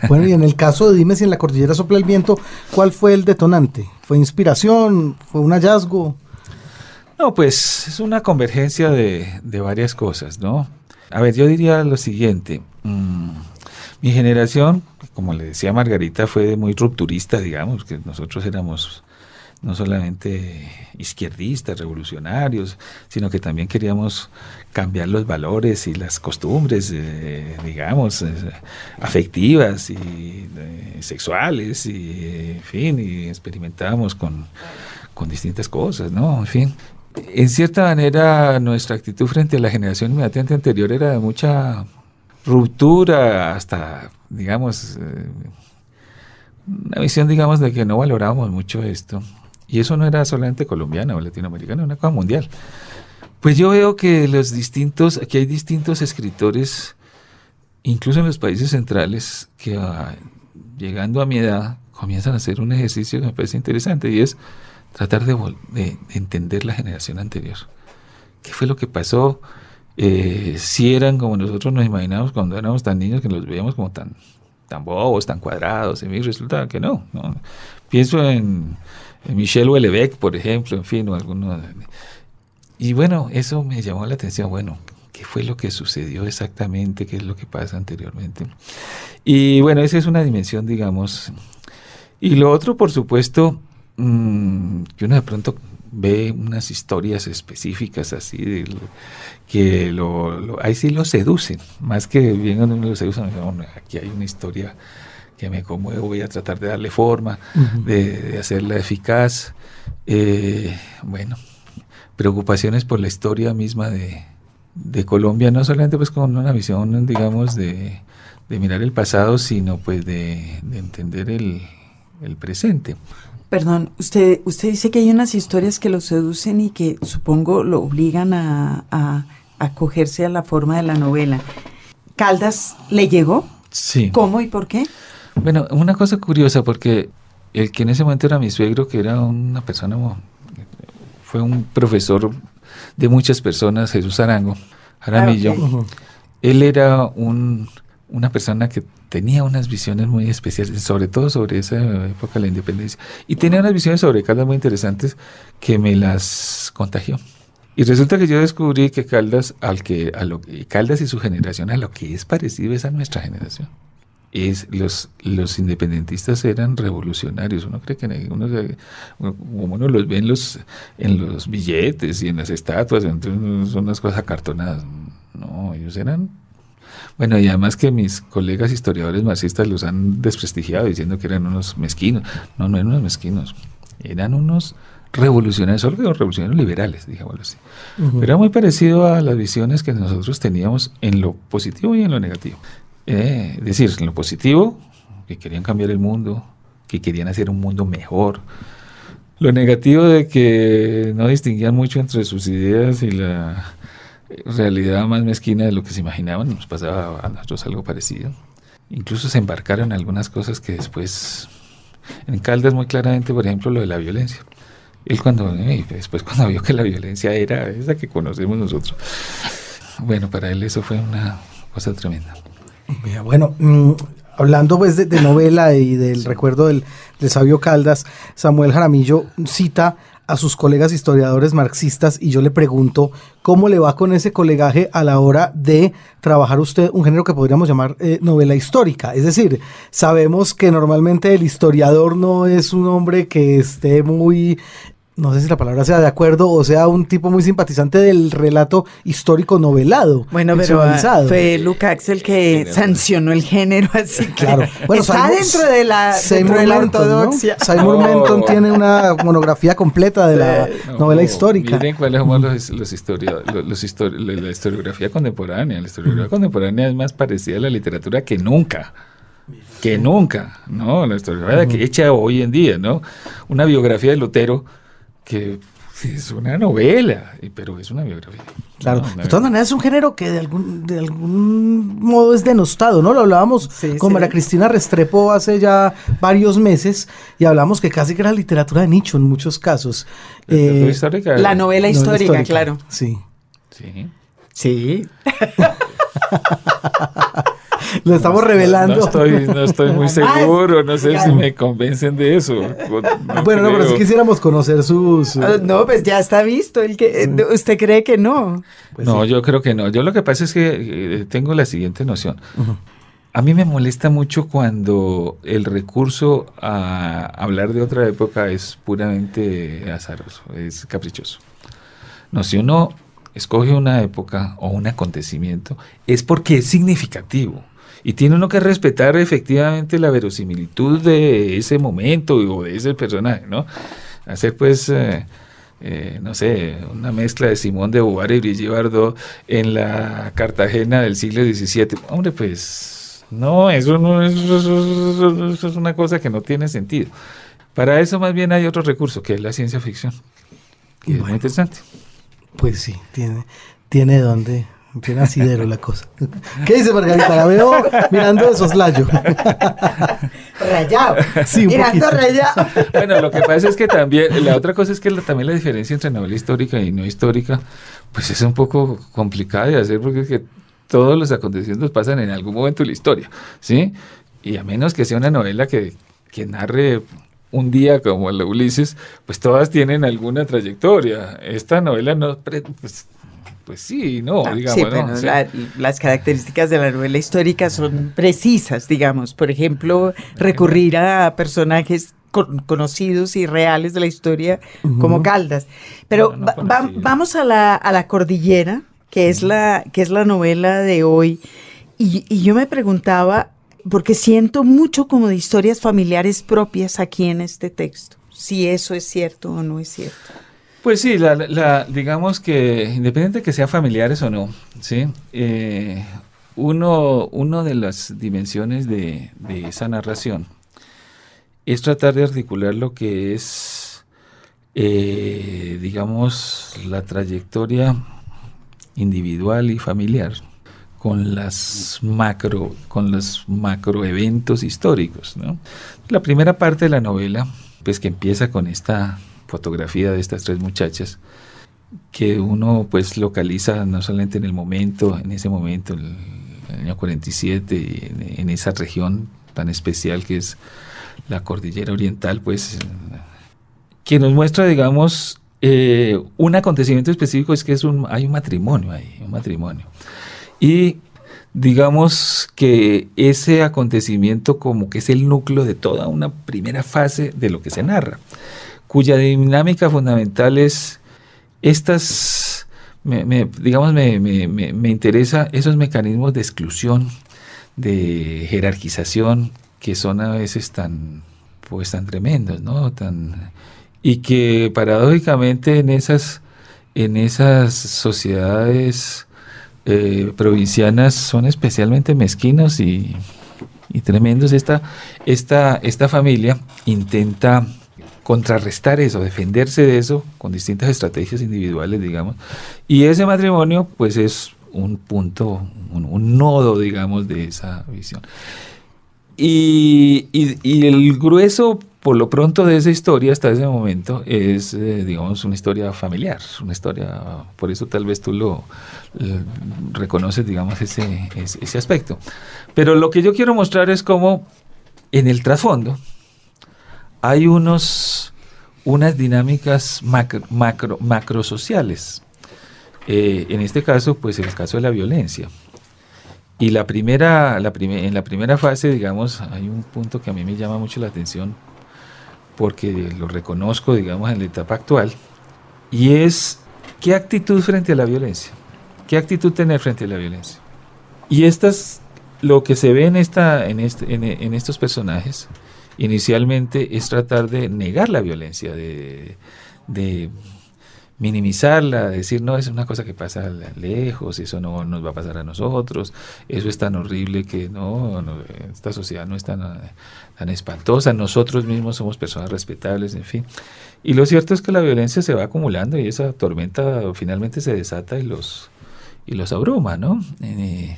Bueno, y en el caso de Dime si en la cordillera sopla el viento, ¿cuál fue el detonante? ¿Fue inspiración? ¿Fue un hallazgo? No, pues es una convergencia de, de varias cosas, ¿no? A ver, yo diría lo siguiente. Mmm, mi generación, como le decía Margarita, fue muy rupturista, digamos, que nosotros éramos no solamente izquierdistas, revolucionarios, sino que también queríamos cambiar los valores y las costumbres, eh, digamos, eh, afectivas y eh, sexuales, y en fin, y experimentábamos con, con distintas cosas, ¿no? En fin. En cierta manera, nuestra actitud frente a la generación inmediatamente anterior era de mucha ruptura, hasta, digamos, una visión, digamos, de que no valorábamos mucho esto. Y eso no era solamente colombiana o latinoamericana, una cosa mundial. Pues yo veo que los distintos, aquí hay distintos escritores, incluso en los países centrales, que uh, llegando a mi edad comienzan a hacer un ejercicio que me parece interesante y es tratar de, de, de entender la generación anterior. ¿Qué fue lo que pasó? eh, si eran como nosotros nos imaginamos cuando éramos tan niños que los veíamos como tan, tan bobos, tan cuadrados, y resulta que no, no. Pienso en, en Michel Houellebecq, por ejemplo, en fin, o alguno. Y bueno, eso me llamó la atención, bueno, ¿qué fue lo que sucedió exactamente? ¿Qué es lo que pasa anteriormente? Y bueno, esa es una dimensión, digamos. Y lo otro, por supuesto, mmm, que uno de pronto ve unas historias específicas así de lo, que lo, lo, ahí sí lo seducen más que bien uno lo seducen bueno, aquí hay una historia que me conmueve voy a tratar de darle forma uh -huh. de, de, hacerla eficaz eh, bueno preocupaciones por la historia misma de, de, Colombia no solamente pues con una visión digamos de, de mirar el pasado sino pues de, entender el, el presente Perdón, usted, usted dice que hay unas historias que lo seducen y que supongo lo obligan a, a, a acogerse a la forma de la novela. ¿Caldas le llegó? Sí. ¿Cómo y por qué? Bueno, una cosa curiosa, porque el que en ese momento era mi suegro, que era una persona, fue un profesor de muchas personas, Jesús Arango, Aramillo, él era un, una persona que tenía unas visiones muy especiales, sobre todo sobre esa época de la independencia, y tenía unas visiones sobre Caldas muy interesantes que me las contagió. Y resulta que yo descubrí que Caldas, al que, a lo, Caldas y su generación, a lo que es parecido es a nuestra generación. Es, los, los independentistas eran revolucionarios. Uno cree que uno, como uno los ve en los, en los billetes y en las estatuas, entonces son unas cosas acartonadas. No, ellos eran bueno, y además que mis colegas historiadores marxistas los han desprestigiado diciendo que eran unos mezquinos. No, no eran unos mezquinos. Eran unos revolucionarios, solo que revolucionarios liberales, digámoslo así. Uh -huh. Pero era muy parecido a las visiones que nosotros teníamos en lo positivo y en lo negativo. Eh, es decir, lo positivo, que querían cambiar el mundo, que querían hacer un mundo mejor. Lo negativo de que no distinguían mucho entre sus ideas y la realidad más mezquina de lo que se imaginaban, nos pasaba a nosotros algo parecido. Incluso se embarcaron en algunas cosas que después, en Caldas muy claramente, por ejemplo, lo de la violencia. Él cuando, eh, después cuando vio que la violencia era esa que conocemos nosotros, bueno, para él eso fue una cosa tremenda. Bueno, mmm, hablando pues de, de, novela y del recuerdo del, del sabio Caldas, Samuel Jaramillo cita a sus colegas historiadores marxistas y yo le pregunto cómo le va con ese colegaje a la hora de trabajar usted un género que podríamos llamar eh, novela histórica. Es decir, sabemos que normalmente el historiador no es un hombre que esté muy no sé si la palabra sea de acuerdo o sea un tipo muy simpatizante del relato histórico novelado. Bueno, pero fue Lukács el que sancionó el género, así que claro. bueno, está Simon, dentro de la, dentro de la Menton, ortodoxia. ¿no? Simon oh. Menton tiene una monografía completa de la no, novela histórica. Miren cuáles son los, los, historia, los histori la historiografía contemporánea. La historiografía mm. contemporánea es más parecida a la literatura que nunca. que nunca, ¿no? La historiografía que echa hoy en día, ¿no? Una biografía de Lutero que es una novela, pero es una biografía. Claro, de todas maneras es un género que de algún, de algún modo es denostado, ¿no? Lo hablábamos con María Cristina Restrepo hace ya varios meses y hablamos que casi que era literatura de nicho en muchos casos. Eh, la novela histórica, claro. Sí. Sí. Sí. Lo estamos revelando. No, estoy, no estoy muy seguro, no sé si me convencen de eso. bueno, no, pero si quisiéramos conocer sus... Ah, no, pues ya está visto. El que, ¿Usted cree que no? Pues no, yo creo que no. Yo lo que pasa es que eh, tengo la siguiente noción. A mí me molesta mucho cuando el recurso a hablar de otra época es puramente azaroso, es caprichoso. No, si uno escoge una época o un acontecimiento, es porque es significativo. Y tiene uno que respetar efectivamente la verosimilitud de ese momento o de ese personaje, ¿no? Hacer pues, eh, eh, no sé, una mezcla de Simón de Beauvoir y Brigitte Bardot en la Cartagena del siglo XVII. Hombre, pues, no, eso no es, eso es una cosa que no tiene sentido. Para eso más bien hay otro recurso, que es la ciencia ficción, que es muy interesante. Pues sí, tiene, tiene donde, tiene asidero la cosa. ¿Qué dice Margarita? La veo mirando de soslayo. Rayado. Sí, mirando rayado. Bueno, lo que pasa es que también, la otra cosa es que también la diferencia entre novela histórica y no histórica, pues es un poco complicada de hacer porque es que todos los acontecimientos pasan en algún momento de la historia, ¿sí? Y a menos que sea una novela que, que narre un día como el de Ulises, pues todas tienen alguna trayectoria. Esta novela no, pues, pues sí, no, ah, digamos. las características de la novela histórica son precisas, digamos. Por ejemplo, recurrir a personajes conocidos y reales de la historia como Caldas. Pero vamos a la, a la cordillera, que es la, que es la novela de hoy. Y, y yo me preguntaba, porque siento mucho como de historias familiares propias aquí en este texto, si eso es cierto o no es cierto. Pues sí, digamos que independiente de que sean familiares o no, ¿sí? Eh, uno, de las dimensiones de, esa narración es tratar de articular lo que es, eh, digamos, la trayectoria individual y familiar con las macro, con los macroeventos históricos. La primera parte de la novela, pues que empieza con esta fotografía de estas tres muchachas, que uno pues localiza no solamente en el momento, en ese momento, el, el año 47, en, en, esa región tan especial que es la cordillera oriental, pues que nos muestra, digamos, eh, un acontecimiento específico es que es un, hay un matrimonio ahí, un matrimonio. Y digamos que ese acontecimiento como que es el núcleo de toda una primera fase de lo que se narra, cuya dinámica fundamental es estas, digamos, me, me, interesa esos mecanismos de exclusión, de jerarquización, que son a veces tan, pues, tan tremendos, ¿no? Tan, y que paradójicamente en esas, en esas sociedades eh, provincianas son especialmente mezquinos y, tremendos. Esta, esta, esta familia intenta contrarrestar eso, defenderse de eso con distintas estrategias individuales, digamos. Y ese matrimonio, pues es un punto, un, nodo, digamos, de esa visión. Y, y, el grueso por lo pronto de esa historia hasta ese momento es, eh, digamos, una historia familiar, una historia, por eso tal vez tú lo reconoces, digamos, ese, ese, aspecto. Pero lo que yo quiero mostrar es cómo en el trasfondo hay unos, unas dinámicas macro, macro, macro sociales. Eh, en este caso, pues el caso de la violencia. Y la primera, la en la primera fase, digamos, hay un punto que a mí me llama mucho la atención porque lo reconozco, digamos, en la etapa actual, y es qué actitud frente a la violencia, qué actitud tener frente a la violencia. Y estas, lo que se ve en, esta, en, este, en, estos personajes, inicialmente es tratar de negar la violencia, de, minimizarla, decir, no, es una cosa que pasa lejos, eso no nos va a pasar a nosotros, eso es tan horrible que no, esta sociedad no es tan, tan espantosa, nosotros mismos somos personas respetables, en fin. Y lo cierto es que la violencia se va acumulando y esa tormenta finalmente se desata y los, y los abruma, ¿no? Eh,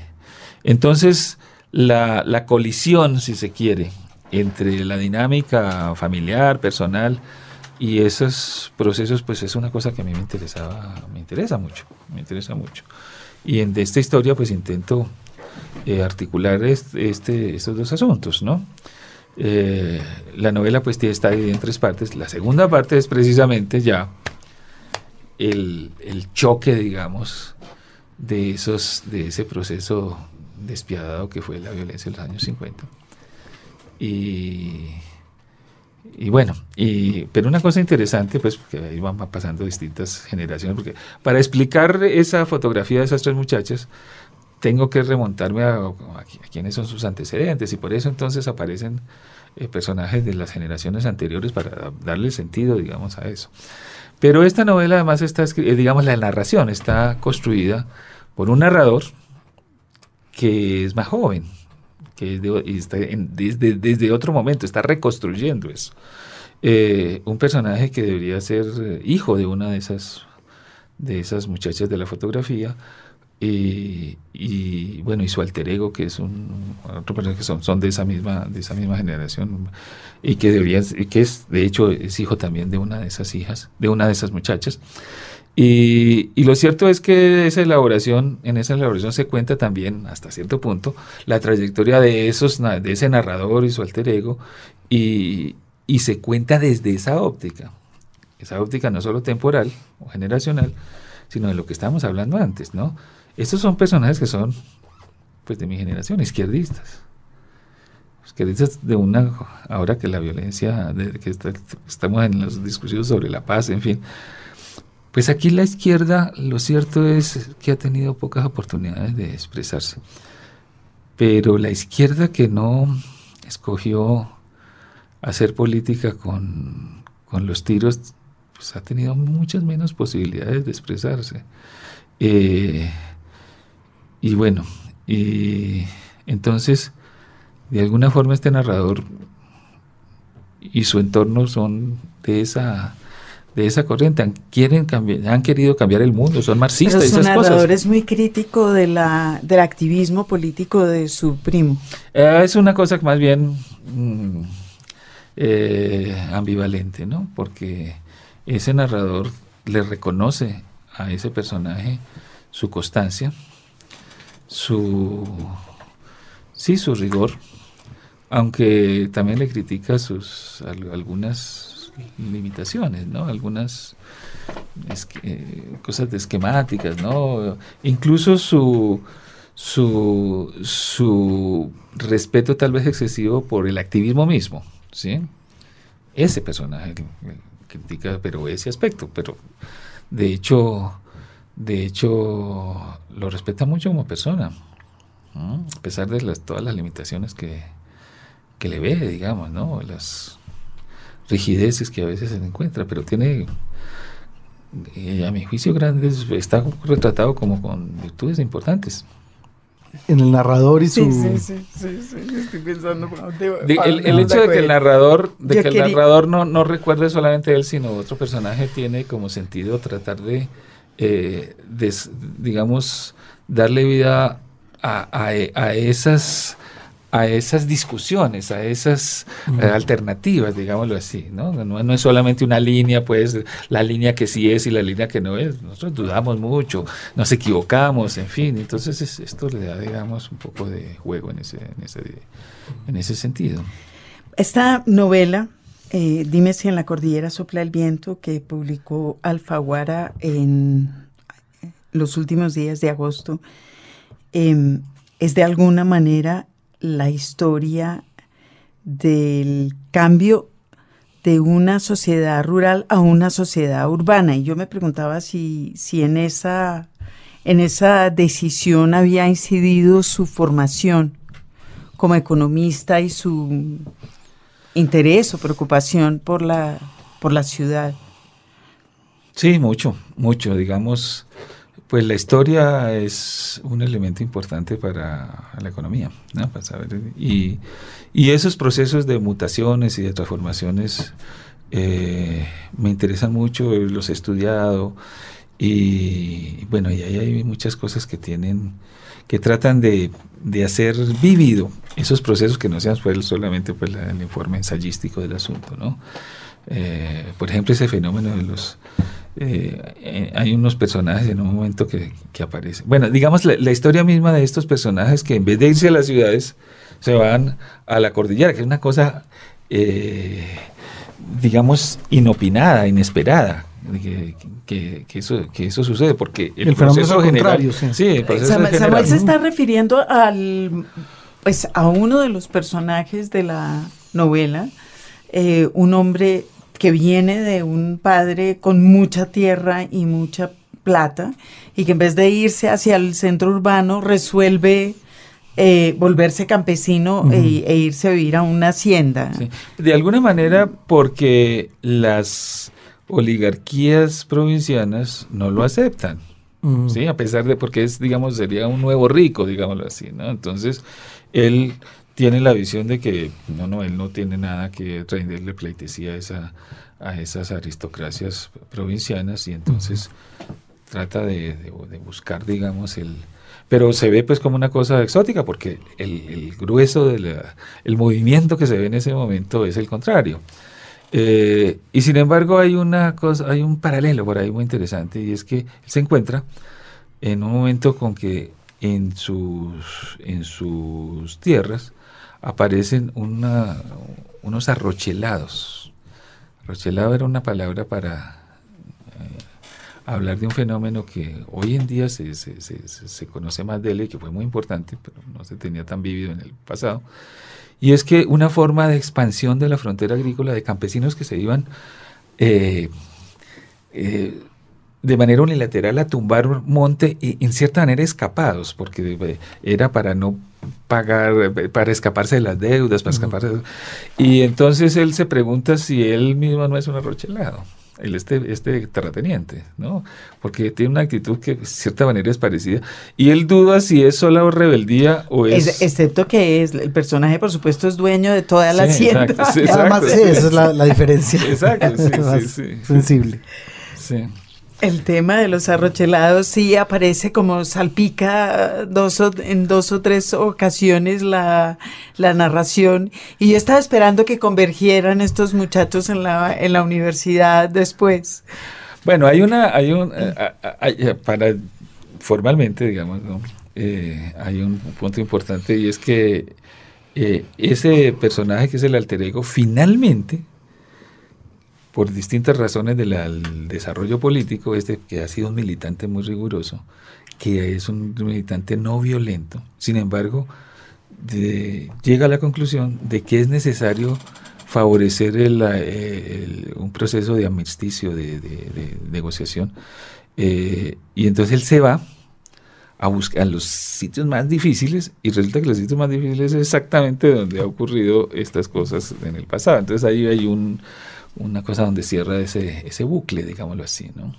entonces, la, la colisión, si se quiere, entre la dinámica familiar, personal, y esos procesos, pues es una cosa que a mí me interesaba, me interesa mucho, me interesa mucho. Y en esta historia, pues intento eh, articular este, estos dos asuntos, ¿no? Eh, la novela pues está dividida en tres partes. La segunda parte es precisamente ya el, el, choque, digamos, de, esos, de ese proceso despiadado que fue la violencia en los años 50. Y bueno, y, pero una cosa interesante, pues, porque ahí van pasando distintas generaciones, porque para explicar esa fotografía de esas tres muchachas, tengo que remontarme a, a, quiénes son sus antecedentes, y por eso entonces aparecen eh, personajes de las generaciones anteriores para darle sentido, digamos, a eso. Pero esta novela además está, eh, digamos, la narración está construida por un narrador que es más joven, que está desde, desde, otro momento, está reconstruyendo eso. Eh, un personaje que debería ser eh, hijo de una de esas, de esas muchachas de la fotografía, y, bueno, y su alter ego, que es un, otro personaje que son, son de esa misma, de esa misma generación, y que debería, que es, de hecho, es hijo también de una de esas hijas, de una de esas muchachas. Y, lo cierto es que esa elaboración, en esa elaboración se cuenta también, hasta cierto punto, la trayectoria de, esos, de ese narrador y su alter ego, y, se cuenta desde esa óptica. Esa óptica no solo temporal o generacional, sino de lo que estábamos hablando antes, ¿no? Estos son personajes que son, pues, de mi generación, izquierdistas. Izquierdistas de una, ahora que la violencia, que estamos en las discusiones sobre la paz, en fin, pues aquí la izquierda, lo cierto es que ha tenido pocas oportunidades de expresarse. Pero la izquierda que no escogió hacer política con, los tiros, pues ha tenido muchas menos posibilidades de expresarse. Eh, y bueno, entonces, de alguna forma este narrador y su entorno son de esa de esa corriente, han, quieren cambiar, han querido cambiar el mundo, son marxistas. Pero su narrador es muy crítico de la, del activismo político de su primo. Eh, es una cosa más bien mm, eh, ambivalente, ¿no? Porque ese narrador le reconoce a ese personaje su constancia, su sí, su rigor, aunque también le critica sus algunas limitaciones, ¿no? Algunas eh, cosas de esquemáticas, ¿no? Incluso su, su, su respeto tal vez excesivo por el activismo mismo, ¿sí? Ese personaje critica, pero ese aspecto, pero de hecho, de hecho, lo respeta mucho como persona, a pesar de las, todas las limitaciones que, que le ve, digamos, ¿no? Las rigideces que a veces se encuentra, pero tiene, eh, a mi juicio, grandes, está retratado como con virtudes importantes. En el narrador y su... Sí, sí, sí, sí, estoy pensando... el, hecho de que el narrador, de que el narrador no, no recuerde solamente él, sino otro personaje, tiene como sentido tratar de, eh, digamos, darle vida a, a, a esas a esas discusiones, a esas eh, alternativas, digámoslo así, ¿no? ¿no? es solamente una línea, pues, la línea que sí es y la línea que no es. Nosotros dudamos mucho, nos equivocamos, en fin. Entonces esto le da, digamos, un poco de juego en ese, en ese, en ese sentido. Esta novela, eh, Dime si en la cordillera sopla el viento, que publicó Alfaguara en los últimos días de agosto, em, es de alguna manera la historia del cambio de una sociedad rural a una sociedad urbana. Y yo me preguntaba si, si en, esa, en esa decisión había incidido su formación como economista y su interés o preocupación por la, por la ciudad. Sí, mucho, mucho. Digamos, pues la historia es un elemento importante para la economía, ¿no? Para saber, y, esos procesos de mutaciones y de transformaciones eh, me interesan mucho, los he estudiado y bueno, y ahí hay muchas cosas que tienen, que tratan de, hacer vivido esos procesos que no sean solamente pues, el informe ensayístico del asunto, ¿no? Eh, por ejemplo, ese fenómeno de los... Eh, eh, hay unos personajes en un momento que, que aparecen. Bueno, digamos la, la, historia misma de estos personajes que en vez de irse a las ciudades, se van a la cordillera, que es una cosa, digamos, inopinada, inesperada. Que, que, que, eso, que eso sucede, porque el, el proceso general... Sí. sí el proceso Samuel, general, Samuel se está refiriendo al, pues, a uno de los personajes de la novela, eh, un hombre que viene de un padre con mucha tierra y mucha plata y que en vez de irse hacia el centro urbano resuelve eh, volverse campesino uh -huh. e, e, irse a vivir a una hacienda. Sí. De alguna manera porque las oligarquías provincianas no lo aceptan. Uh -huh. Sí, a pesar de porque es, digamos, sería un nuevo rico, digámoslo así, ¿no? Entonces, él tiene la visión de que no, no, él no tiene nada que rendirle pleitesía a, esa, a esas aristocracias provincianas y entonces uh -huh. trata de, de, de, buscar, digamos, el... Pero se ve pues como una cosa exótica porque el, el grueso del el movimiento que se ve en ese momento es el contrario. Eh, y sin embargo hay una cosa, hay un paralelo por ahí muy interesante y es que él se encuentra en un momento con que en sus, en sus tierras aparecen unos arrochelados. Arrochelado era una palabra para eh, hablar de un fenómeno que hoy en día se, se, se, conoce más de él y que fue muy importante, pero no se tenía tan vivido en el pasado. Y es que una forma de expansión de la frontera agrícola de campesinos que se iban eh, eh, de manera unilateral a tumbar monte y en cierta manera escapados, porque era para no pagar, para escaparse de las deudas, para escaparse. De... Y entonces él se pregunta si él mismo no es un arrochelado, el este, este terrateniente, ¿no? Porque tiene una actitud que de cierta manera es parecida. Y él duda si es sola rebeldía o es... es excepto que es, el personaje, por supuesto, es dueño de toda la sí, hacienda. Exacto, sí, Además, sí, esa es la, la diferencia. Exacto, sí, sí, sí, sensible. Sí. El tema de los arrochelados sí aparece como salpica dos o, en dos o tres ocasiones la, narración y yo estaba esperando que convergieran estos muchachos en la, en la universidad después. Bueno, hay una, hay un, eh, hay, para formalmente, digamos, ¿no? eh, hay un punto importante y es que eh, ese personaje que es el alter ego finalmente por distintas razones del desarrollo político, este que ha sido un militante muy riguroso, que es un militante no violento, sin embargo, de, llega a la conclusión de que es necesario favorecer el, el, un proceso de amnisticio, de, de, de negociación, eh, y entonces él se va a buscar los sitios más difíciles y resulta que los sitios más difíciles es exactamente donde ha ocurrido estas cosas en el pasado. Entonces ahí hay un, una cosa donde cierra ese, ese bucle, digámoslo así, ¿no?